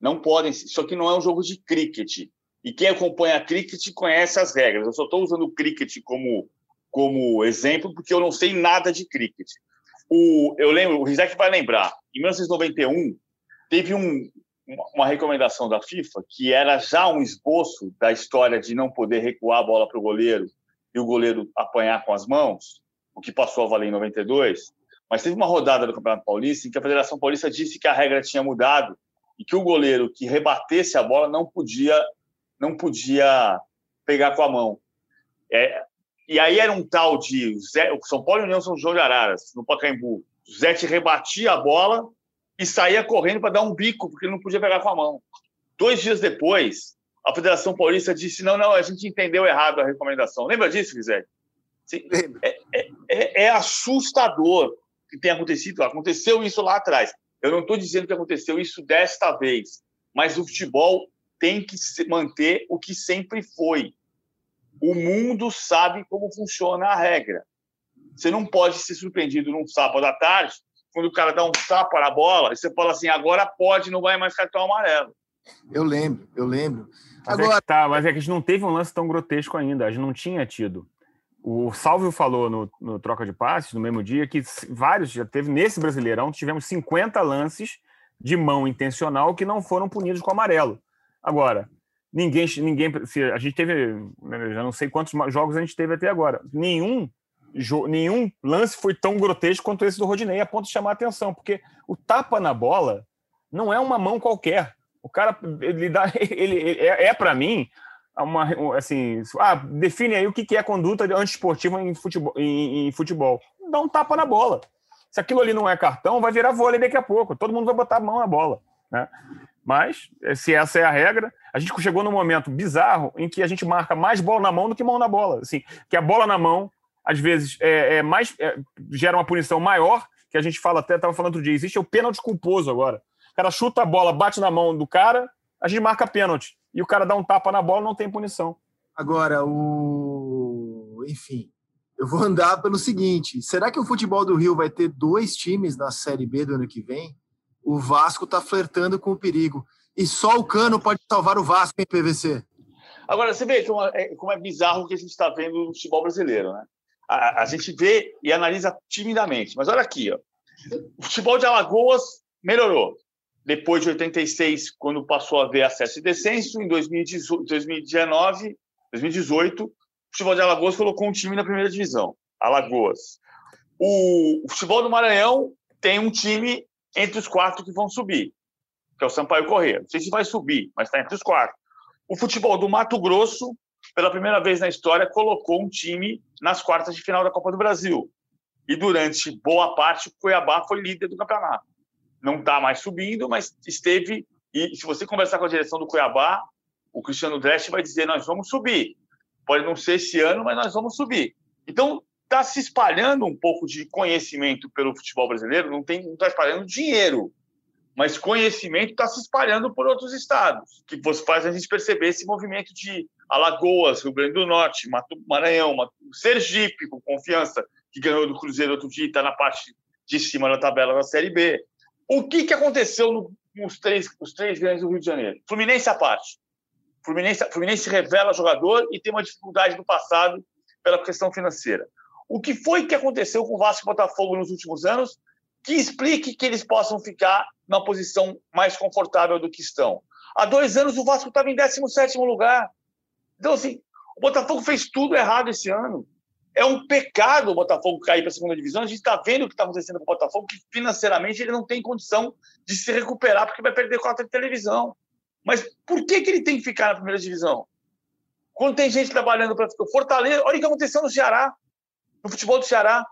Não podem. Isso aqui não é um jogo de cricket. E quem acompanha cricket conhece as regras. Eu só estou usando o cricket como, como exemplo porque eu não sei nada de cricket. O, eu lembro, o Rizek vai lembrar, em 1991, teve um, uma recomendação da FIFA que era já um esboço da história de não poder recuar a bola para o goleiro e o goleiro apanhar com as mãos, o que passou a valer em 92. Mas teve uma rodada do Campeonato Paulista em que a Federação Paulista disse que a regra tinha mudado e que o goleiro que rebatesse a bola não podia não podia pegar com a mão. É, e aí era um tal de Zé, o São Paulo e União São João de Araras, no Pacaembu. O Zé te rebatia a bola e saía correndo para dar um bico, porque ele não podia pegar com a mão. Dois dias depois, a Federação Paulista disse: não, não, a gente entendeu errado a recomendação. Lembra disso, Zé? É, é, é, assustador que tenha acontecido. Aconteceu isso lá atrás. Eu não estou dizendo que aconteceu isso desta vez, mas o futebol tem que manter o que sempre foi. O mundo sabe como funciona a regra. Você não pode ser surpreendido num sábado à tarde, quando o cara dá um tapa na bola, e você fala assim: agora pode, não vai mais cartão amarelo. Eu lembro, eu lembro. Mas agora... É que tá, mas é que a gente não teve um lance tão grotesco ainda, a gente não tinha tido. O Salvio falou no, no troca de passes, no mesmo dia, que vários, já teve nesse Brasileirão, tivemos 50 lances de mão intencional que não foram punidos com amarelo. Agora, ninguém, ninguém, a gente teve, né, já não sei quantos jogos a gente teve até agora. Nenhum, nenhum lance foi tão grotesco quanto esse do Rodinei, a ponto de chamar a atenção, porque o tapa na bola não é uma mão qualquer. O cara, ele dá, ele, ele é, é para mim uma, assim, ah, define aí o que é conduta antiesportiva em futebol, em, em futebol. Dá um tapa na bola. Se aquilo ali não é cartão, vai virar vôlei daqui a pouco. Todo mundo vai botar a mão na bola. Né? Mas, se essa é a regra, a gente chegou num momento bizarro em que a gente marca mais bola na mão do que mão na bola. Assim, que a bola na mão, às vezes, é, é mais é, gera uma punição maior, que a gente fala até, estava falando outro dia, existe o pênalti culposo agora. O cara chuta a bola, bate na mão do cara, a gente marca pênalti. E o cara dá um tapa na bola, não tem punição. Agora, o. Enfim, eu vou andar pelo seguinte: será que o futebol do Rio vai ter dois times na Série B do ano que vem? O Vasco está flertando com o perigo. E só o Cano pode salvar o Vasco em PVC. Agora, você vê como é, como é bizarro o que a gente está vendo no futebol brasileiro, né? A, a, gente vê e analisa timidamente. Mas olha aqui, ó. o futebol de Alagoas melhorou. Depois de 86, quando passou a ver acesso e descenso, em 2018, 2019, 2018, o futebol de Alagoas colocou um time na primeira divisão, Alagoas. O, o futebol do Maranhão tem um time entre os quatro que vão subir, que é o Sampaio Corrêa. Não sei se vai subir, mas está entre os quatro. O futebol do Mato Grosso, pela primeira vez na história, colocou um time nas quartas de final da Copa do Brasil. E durante boa parte, o Cuiabá foi líder do campeonato. Não está mais subindo, mas esteve. E se você conversar com a direção do Cuiabá, o Cristiano Dresch vai dizer: nós vamos subir. Pode não ser esse ano, mas nós vamos subir. Então, está se espalhando um pouco de conhecimento pelo futebol brasileiro, não está espalhando dinheiro, mas conhecimento está se espalhando por outros estados, que faz a gente perceber esse movimento de Alagoas, Rio Grande do Norte, Maranhão, Sergipe, com confiança, que ganhou do Cruzeiro outro dia, está na parte de cima da tabela da Série B. O que, que aconteceu no, nos três, os três grandes do Rio de Janeiro? Fluminense à parte. Fluminense, Fluminense revela jogador e tem uma dificuldade no passado pela questão financeira. O que foi que aconteceu com o Vasco e Botafogo nos últimos anos que explique que eles possam ficar na posição mais confortável do que estão? Há dois anos o Vasco estava em 17 lugar. Então, assim, o Botafogo fez tudo errado esse ano. É um pecado o Botafogo cair para a segunda divisão. A gente está vendo o que está acontecendo com o Botafogo, que financeiramente ele não tem condição de se recuperar, porque vai perder cota de televisão. Mas por que, que ele tem que ficar na primeira divisão? Quando tem gente trabalhando para. Fortaleza, olha o que aconteceu no Ceará no futebol do Ceará.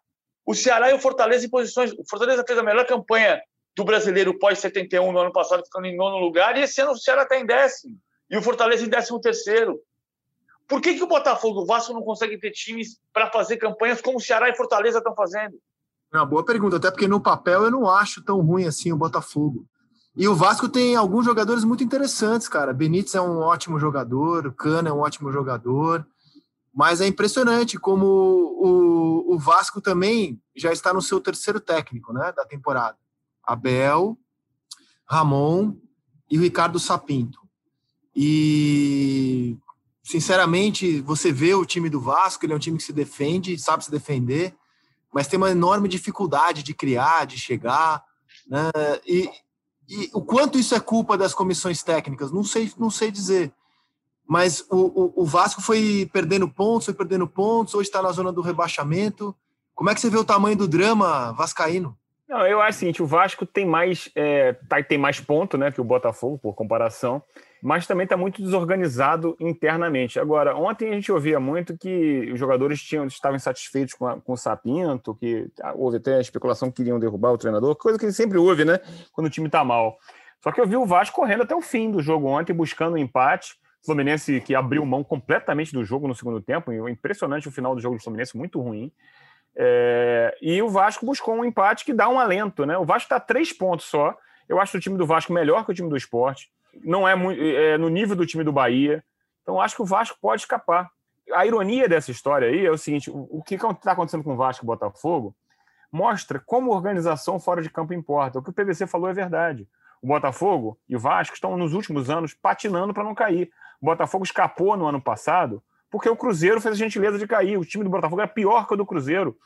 O Ceará e o Fortaleza em posições. O Fortaleza fez a melhor campanha do brasileiro pós-71 no ano passado, ficando em nono lugar, e esse ano o Ceará está em décimo. E o Fortaleza em décimo terceiro. Por que, que o Botafogo e o Vasco não conseguem ter times para fazer campanhas como o Ceará e Fortaleza estão fazendo? É uma boa pergunta, até porque no papel eu não acho tão ruim assim o Botafogo. E o Vasco tem alguns jogadores muito interessantes, cara. Benítez é um ótimo jogador, o Cana é um ótimo jogador, mas é impressionante como o, o Vasco também já está no seu terceiro técnico, né, da temporada. Abel, Ramon e Ricardo Sapinto. E sinceramente, você vê o time do Vasco, ele é um time que se defende, sabe se defender, mas tem uma enorme dificuldade de criar, de chegar, né? E, e o quanto isso é culpa das comissões técnicas, não sei, não sei dizer. Mas o, o, o Vasco foi perdendo pontos, foi perdendo pontos, hoje está na zona do rebaixamento. Como é que você vê o tamanho do drama vascaíno? Não, eu acho o seguinte, o Vasco tem mais, é, tá, tem mais ponto né, que o Botafogo, por comparação mas também está muito desorganizado internamente. Agora, ontem a gente ouvia muito que os jogadores tinham, estavam insatisfeitos com, a, com o Sapinto, que ah, houve até a especulação que queriam derrubar o treinador, coisa que sempre houve, né? Quando o time está mal. Só que eu vi o Vasco correndo até o fim do jogo ontem, buscando um empate. Fluminense que abriu mão completamente do jogo no segundo tempo, impressionante o final do jogo do Fluminense, muito ruim. É, e o Vasco buscou um empate que dá um alento, né? O Vasco está três pontos só. Eu acho o time do Vasco melhor que o time do esporte não é, é no nível do time do Bahia. Então, acho que o Vasco pode escapar. A ironia dessa história aí é o seguinte: o que está acontecendo com o Vasco e o Botafogo mostra como organização fora de campo importa. O que o PVC falou é verdade. O Botafogo e o Vasco estão, nos últimos anos, patinando para não cair. O Botafogo escapou no ano passado porque o Cruzeiro fez a gentileza de cair. O time do Botafogo é pior que o do Cruzeiro.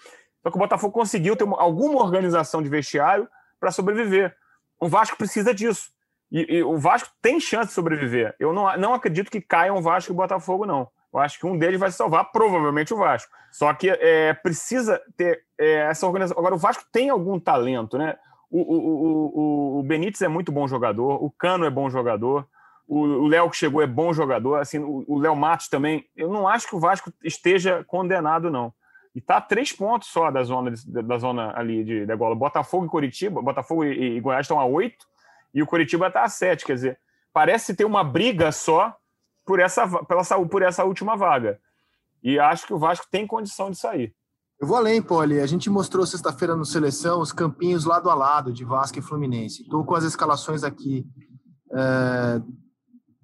Só que o Botafogo conseguiu ter alguma organização de vestiário para sobreviver. O Vasco precisa disso. E, e, o Vasco tem chance de sobreviver. Eu não, não acredito que caiam o Vasco e o Botafogo, não. Eu acho que um deles vai salvar, provavelmente o Vasco. Só que é, precisa ter é, essa organização. Agora, o Vasco tem algum talento, né? O, o, o, o Benítez é muito bom jogador, o Cano é bom jogador, o Léo que chegou é bom jogador, assim, o Léo Matos também. Eu não acho que o Vasco esteja condenado, não. E está a três pontos só da zona, da zona ali de degola. Botafogo e Curitiba, Botafogo e, e Goiás estão a oito e o Curitiba está a sete. Quer dizer, parece ter uma briga só por essa, pela, por essa última vaga. E acho que o Vasco tem condição de sair. Eu vou além, Poli. A gente mostrou sexta-feira no Seleção os campinhos lado a lado de Vasco e Fluminense. Estou com as escalações aqui é,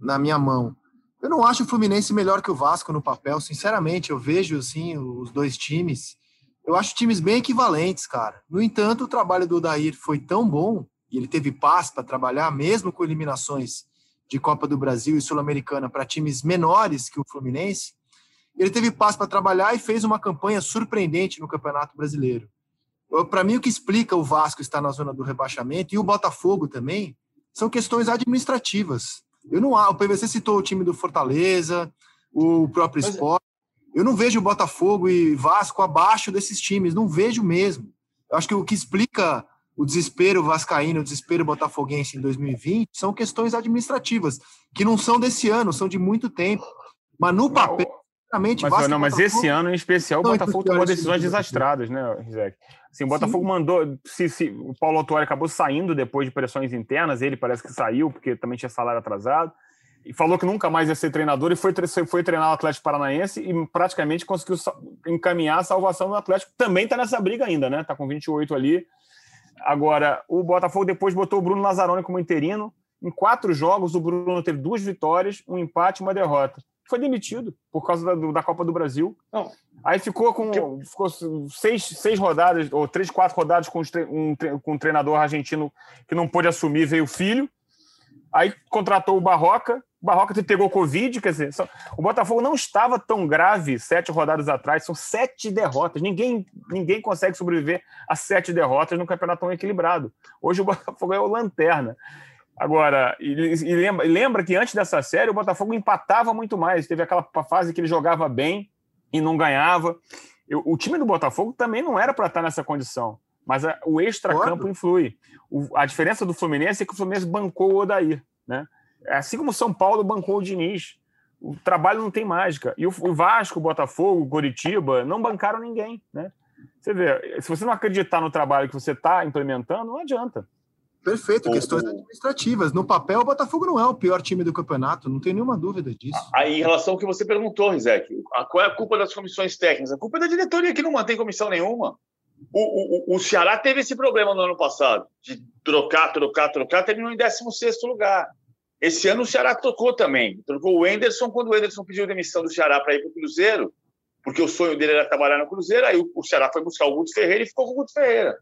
na minha mão. Eu não acho o Fluminense melhor que o Vasco no papel, sinceramente. Eu vejo assim os dois times. Eu acho times bem equivalentes, cara. No entanto, o trabalho do Dair foi tão bom e ele teve paz para trabalhar, mesmo com eliminações de Copa do Brasil e Sul-Americana para times menores que o Fluminense, ele teve paz para trabalhar e fez uma campanha surpreendente no Campeonato Brasileiro. Para mim, o que explica o Vasco estar na zona do rebaixamento e o Botafogo também são questões administrativas. Eu não o PVC citou o time do Fortaleza, o próprio Mas... Sport. Eu não vejo o Botafogo e Vasco abaixo desses times, não vejo mesmo. Eu acho que o que explica o desespero vascaíno, o desespero botafoguense em 2020 são questões administrativas, que não são desse ano, são de muito tempo. Mas no papel, Mas, não, mas esse ano em especial, o Botafogo tomou decisões desastradas, né, Rizek? Assim, o Botafogo Sim. mandou... Se, se, o Paulo Autuori acabou saindo depois de pressões internas, ele parece que saiu, porque também tinha salário atrasado, e falou que nunca mais ia ser treinador e foi, foi treinar o Atlético Paranaense e praticamente conseguiu encaminhar a salvação do Atlético. Também está nessa briga ainda, né? Está com 28 ali Agora, o Botafogo depois botou o Bruno Lazzaroni como interino. Em quatro jogos, o Bruno teve duas vitórias, um empate e uma derrota. Foi demitido por causa da, da Copa do Brasil. Não. Aí ficou com ficou seis, seis rodadas, ou três, quatro rodadas com um, com um treinador argentino que não pôde assumir, veio o filho. Aí contratou o Barroca, o Barroca pegou Covid, quer dizer, o Botafogo não estava tão grave sete rodadas atrás, são sete derrotas. Ninguém, ninguém consegue sobreviver a sete derrotas num campeonato tão equilibrado. Hoje o Botafogo é o lanterna. Agora, e, e lembra, lembra que antes dessa série o Botafogo empatava muito mais. Teve aquela fase que ele jogava bem e não ganhava. Eu, o time do Botafogo também não era para estar nessa condição. Mas a, o extra-campo influi. O, a diferença do Fluminense é que o Fluminense bancou o Odair, né? Assim como o São Paulo bancou o Diniz. O trabalho não tem mágica. E o, o Vasco, o Botafogo, o Coritiba não bancaram ninguém, né? Você vê, se você não acreditar no trabalho que você está implementando, não adianta. Perfeito, questões administrativas. No papel, o Botafogo não é o pior time do campeonato, não tem nenhuma dúvida disso. Aí, em relação ao que você perguntou, Rizek, qual é a culpa das comissões técnicas? A culpa é da diretoria que não mantém comissão nenhuma. O, o, o Ceará teve esse problema no ano passado, de trocar, trocar, trocar, terminou em 16 lugar. Esse ano o Ceará trocou também. Trocou o Enderson quando o Enderson pediu demissão do Ceará para ir para o Cruzeiro, porque o sonho dele era trabalhar no Cruzeiro. Aí o Ceará foi buscar o Guto Ferreira e ficou com o Guto Ferreira.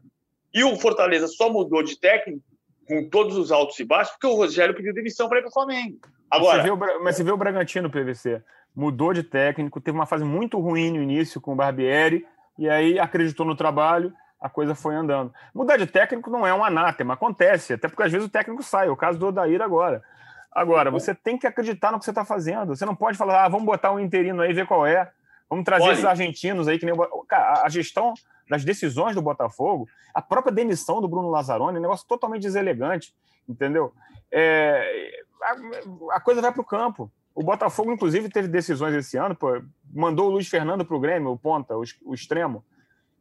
E o Fortaleza só mudou de técnico com todos os altos e baixos porque o Rogério pediu demissão para ir para o Flamengo. Agora, você vê o, mas você vê o Bragantino, PVC, mudou de técnico, teve uma fase muito ruim no início com o Barbieri, e aí acreditou no trabalho, a coisa foi andando. Mudar de técnico não é um anátema, acontece, até porque às vezes o técnico sai, é o caso do Odair agora. Agora, você tem que acreditar no que você está fazendo. Você não pode falar, ah, vamos botar um interino aí, ver qual é. Vamos trazer Olha. esses argentinos aí, que nem o... Cara, a gestão das decisões do Botafogo, a própria demissão do Bruno Lazzaroni, é um negócio totalmente deselegante, entendeu? É... A, a coisa vai para o campo. O Botafogo, inclusive, teve decisões esse ano, pô, mandou o Luiz Fernando para o Grêmio, o ponta, o, o, extremo,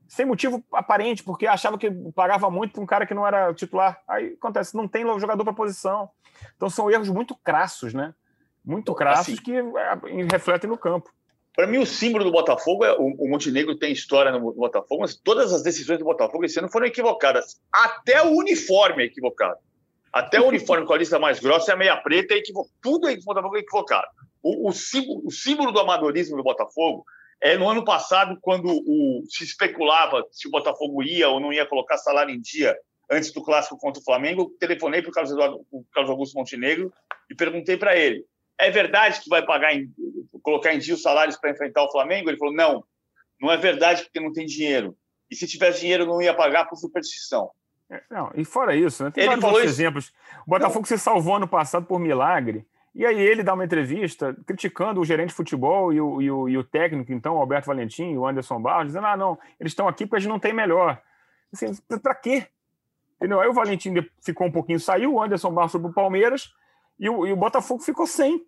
sem motivo aparente, porque achava que pagava muito para um cara que não era titular. Aí acontece, não tem jogador para posição. Então são erros muito crassos, né? Muito crassos assim, que é, refletem no campo. Para mim, o símbolo do Botafogo é o, o Montenegro tem história no Botafogo, mas todas as decisões do Botafogo esse ano foram equivocadas. Até o uniforme é equivocado. Até o uniforme com a lista mais grossa é a meia preta, é equivocado. tudo é Botafogo é equivocado. O, o, símbolo, o, símbolo, do amadorismo do Botafogo é no ano passado, quando o, se especulava se o Botafogo ia ou não ia colocar salário em dia antes do clássico contra o Flamengo, telefonei para o Carlos, Carlos Augusto Montenegro e perguntei para ele: é verdade que vai pagar em, colocar em dia os salários para enfrentar o Flamengo? Ele falou: não, não é verdade porque não tem dinheiro. E se tivesse dinheiro, não ia pagar por superstição. É, não, e fora isso, né? tem ele vários exemplos. O Botafogo não. se salvou ano passado por milagre. E aí ele dá uma entrevista criticando o gerente de futebol e o, e o, e o técnico, então, o Alberto Valentim e o Anderson Barros, dizendo, ah, não, eles estão aqui porque a gente não tem melhor. Assim, para quê? Entendeu? Aí o Valentim ficou um pouquinho, saiu, o Anderson Barros foi para o Palmeiras e o, e o Botafogo ficou sem.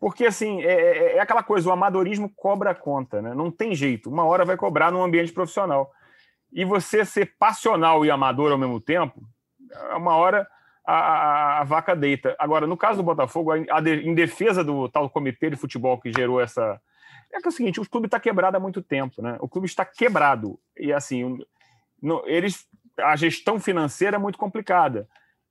Porque, assim, é, é, é, aquela coisa, o amadorismo cobra conta, né? Não tem jeito. Uma hora vai cobrar num ambiente profissional. E você ser passional e amador ao mesmo tempo, uma hora a, a, a vaca deita. Agora, no caso do Botafogo, a, de, em defesa do tal comitê de futebol que gerou essa. É que é o seguinte: o clube está quebrado há muito tempo, né? O clube está quebrado. E, assim, no, eles, a gestão financeira é muito complicada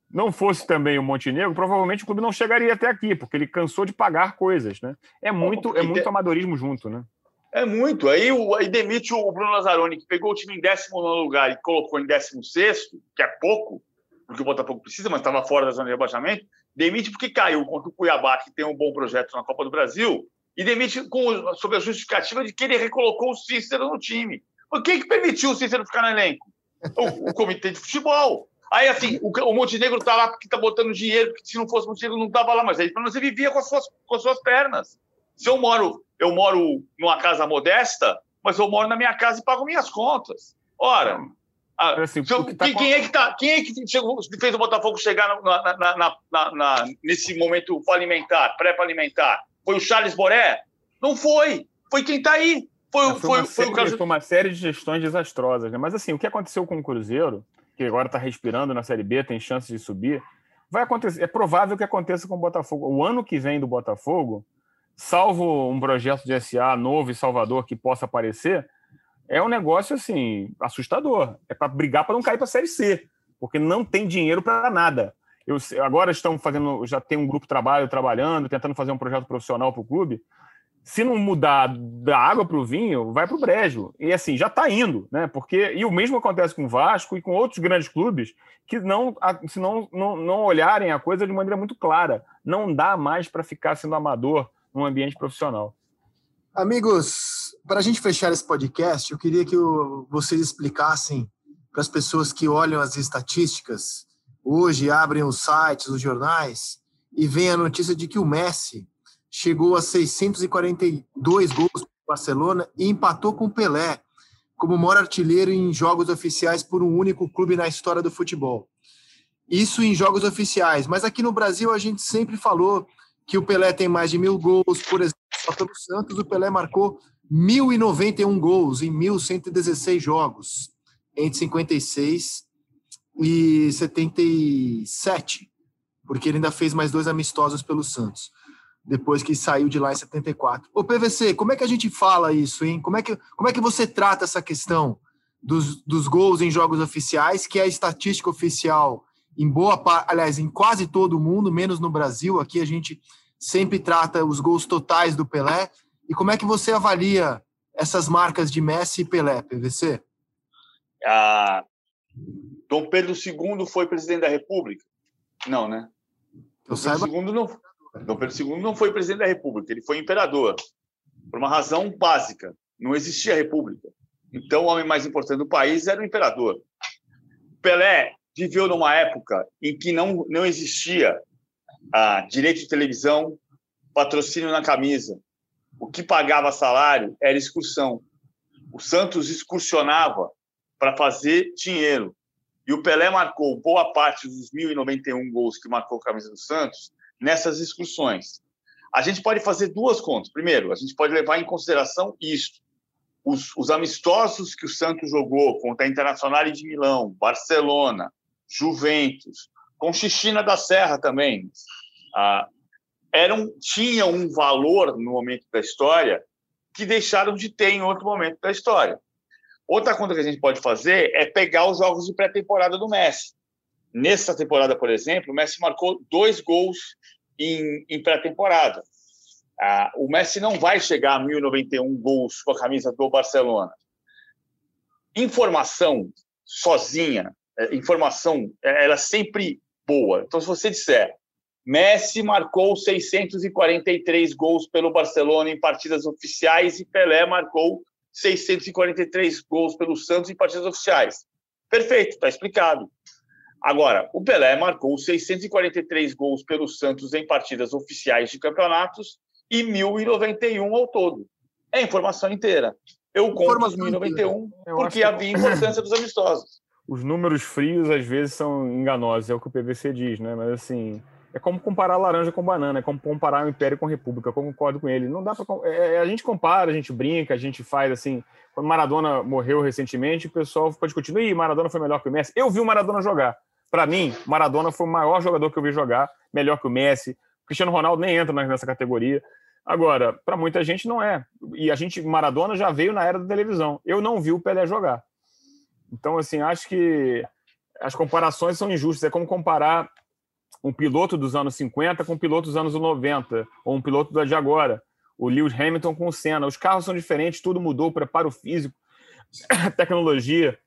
não fosse também o Montenegro, provavelmente o clube não chegaria até aqui, porque ele cansou de pagar coisas, né? É muito, é muito amadorismo junto, né? É muito. Aí, o, aí demite o Bruno Lazzaroni, que pegou o time em 19 lugar e colocou em 16, que é pouco, porque o Botafogo precisa, mas estava fora da zona de rebaixamento. Demite porque caiu contra o Cuiabá, que tem um bom projeto na Copa do Brasil, e demite com, sob a justificativa de que ele recolocou o Cícero no time. Por que, que permitiu o Cícero ficar no elenco? O, o comitê de futebol. Aí, assim, o, o Montenegro tá lá porque tá botando dinheiro, porque se não fosse o Montenegro não tava lá, mas aí você vivia com as suas, com as suas pernas. Se eu moro, eu moro numa casa modesta, mas eu moro na minha casa e pago minhas contas. Ora, assim, eu, tá quem, quem, é que tá, quem é que chegou, fez o Botafogo chegar na, na, na, nesse momento falimentar, pré-falimentar? Foi o Charles Boré? Não foi. Foi quem está aí. Foi, foi, foi, foi, o caso... foi uma série de gestões desastrosas. Né? Mas assim, o que aconteceu com o Cruzeiro que agora está respirando na Série B, tem chance de subir, vai acontecer. É provável que aconteça com o Botafogo. O ano que vem do Botafogo, salvo um projeto de SA novo e Salvador que possa aparecer, é um negócio assim assustador. É para brigar para não cair para a Série C, porque não tem dinheiro para nada. Eu, agora estão fazendo, já tem um grupo de trabalho trabalhando, tentando fazer um projeto profissional para o clube se não mudar da água para o vinho, vai para o brejo. E assim, já está indo, né? Porque, e o mesmo acontece com o Vasco e com outros grandes clubes que não, se não, não, não olharem a coisa de maneira muito clara. Não dá mais para ficar sendo amador num ambiente profissional. Amigos, para a gente fechar esse podcast, eu queria que vocês explicassem para as pessoas que olham as estatísticas, hoje abrem os sites, os jornais, e veem a notícia de que o Messi chegou a 642 gols para o Barcelona e empatou com o Pelé como maior artilheiro em jogos oficiais por um único clube na história do futebol. Isso em jogos oficiais, mas aqui no Brasil a gente sempre falou que o Pelé tem mais de mil gols, por exemplo, só pelo Santos o Pelé marcou 1.091 gols em 1.116 jogos, entre 56 e 77, porque ele ainda fez mais dois amistosos pelo Santos depois que saiu de lá em 74. Ô PVC, como é que a gente fala isso, hein? Como é que, como é que você trata essa questão dos, dos gols em jogos oficiais, que é a estatística oficial em boa parte, aliás, em quase todo o mundo, menos no Brasil. Aqui a gente sempre trata os gols totais do Pelé. E como é que você avalia essas marcas de Messi e Pelé, PVC? Ah, Dom Pedro II foi presidente da República? Não, né? Eu Dom Pedro, saiba... II não, Dom Pedro II não foi presidente da República, ele foi imperador. Por uma razão básica: não existia República. Então, o homem mais importante do país era o imperador. Pelé viveu numa época em que não, não existia ah, direito de televisão, patrocínio na camisa. O que pagava salário era excursão. O Santos excursionava para fazer dinheiro. E o Pelé marcou boa parte dos 1.091 gols que marcou a camisa do Santos nessas excursões. A gente pode fazer duas contas. Primeiro, a gente pode levar em consideração isto. Os, os amistosos que o Santos jogou contra a Internacional de Milão, Barcelona, Juventus, com Xixina da Serra também, ah, eram, tinham um valor no momento da história que deixaram de ter em outro momento da história. Outra conta que a gente pode fazer é pegar os jogos de pré-temporada do Messi. Nessa temporada, por exemplo, o Messi marcou dois gols em, em pré-temporada. Ah, o Messi não vai chegar a 1.091 gols com a camisa do Barcelona. Informação sozinha, é, informação, é, ela é sempre boa. Então, se você disser Messi marcou 643 gols pelo Barcelona em partidas oficiais e Pelé marcou 643 gols pelo Santos em partidas oficiais. Perfeito, está explicado. Agora, o Pelé marcou 643 gols pelo Santos em partidas oficiais de campeonatos e 1.091 ao todo. É a informação inteira. Eu conto os 1.091 porque havia importância dos amistosos. Os números frios, às vezes, são enganosos, é o que o PVC diz, né? Mas, assim, é como comparar laranja com banana, é como comparar o Império com a República, eu concordo com ele. Não dá para é, é, a gente compara, a gente brinca, a gente faz assim. Quando Maradona morreu recentemente, o pessoal ficou discutindo, ih, Maradona foi melhor que o Messi. Eu vi o Maradona jogar. Para mim, Maradona foi o maior jogador que eu vi jogar, melhor que o Messi. O Cristiano Ronaldo nem entra nessa categoria. Agora, para muita gente não é. E a gente, Maradona já veio na era da televisão. Eu não vi o Pelé jogar. Então, assim, acho que as comparações são injustas. É como comparar um piloto dos anos 50 com um piloto dos anos 90, ou um piloto de agora, o Lewis Hamilton com o Senna. Os carros são diferentes, tudo mudou, preparo físico, tecnologia.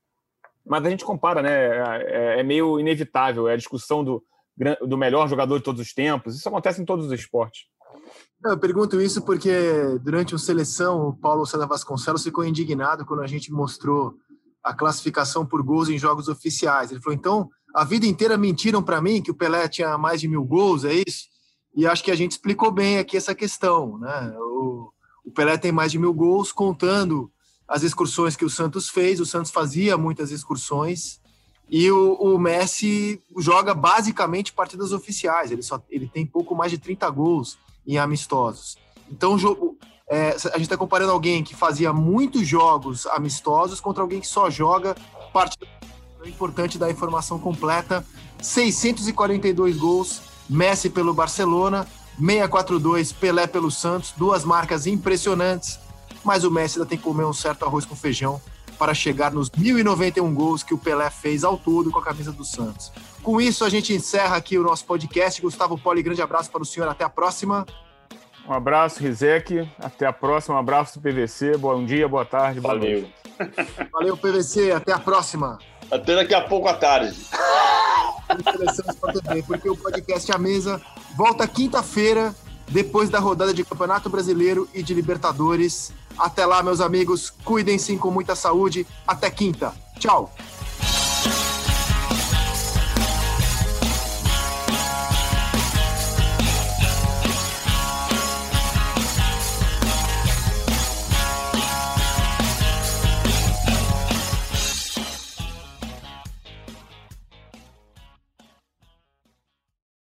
Mas a gente compara, né? É, é, meio inevitável, é a discussão do, do melhor jogador de todos os tempos. Isso acontece em todos os esportes. Eu pergunto isso porque durante o seleção, o Paulo César Vasconcelos ficou indignado quando a gente mostrou a classificação por gols em jogos oficiais. Ele falou: então, a vida inteira mentiram para mim que o Pelé tinha mais de mil gols, é isso? E acho que a gente explicou bem aqui essa questão, né? O, o Pelé tem mais de mil gols, contando as excursões que o Santos fez. O Santos fazia muitas excursões. E o, o Messi joga basicamente partidas oficiais. Ele, só, ele tem pouco mais de 30 gols em amistosos. Então, é, a gente está comparando alguém que fazia muitos jogos amistosos contra alguém que só joga partidas é importante dar a informação completa. 642 gols, Messi pelo Barcelona, 642 Pelé pelo Santos, duas marcas impressionantes, mas o Messi ainda tem que comer um certo arroz com feijão para chegar nos 1.091 gols que o Pelé fez ao todo com a camisa do Santos. Com isso, a gente encerra aqui o nosso podcast. Gustavo Poli, grande abraço para o senhor. Até a próxima. Um abraço, Rizek. Até a próxima. Um abraço do PVC. Bom dia, boa tarde. Valeu. Valeu, PVC. Até a próxima. Até daqui a pouco à tarde. porque o podcast A Mesa volta quinta-feira, depois da rodada de Campeonato Brasileiro e de Libertadores. Até lá, meus amigos, cuidem-se com muita saúde. Até quinta. Tchau.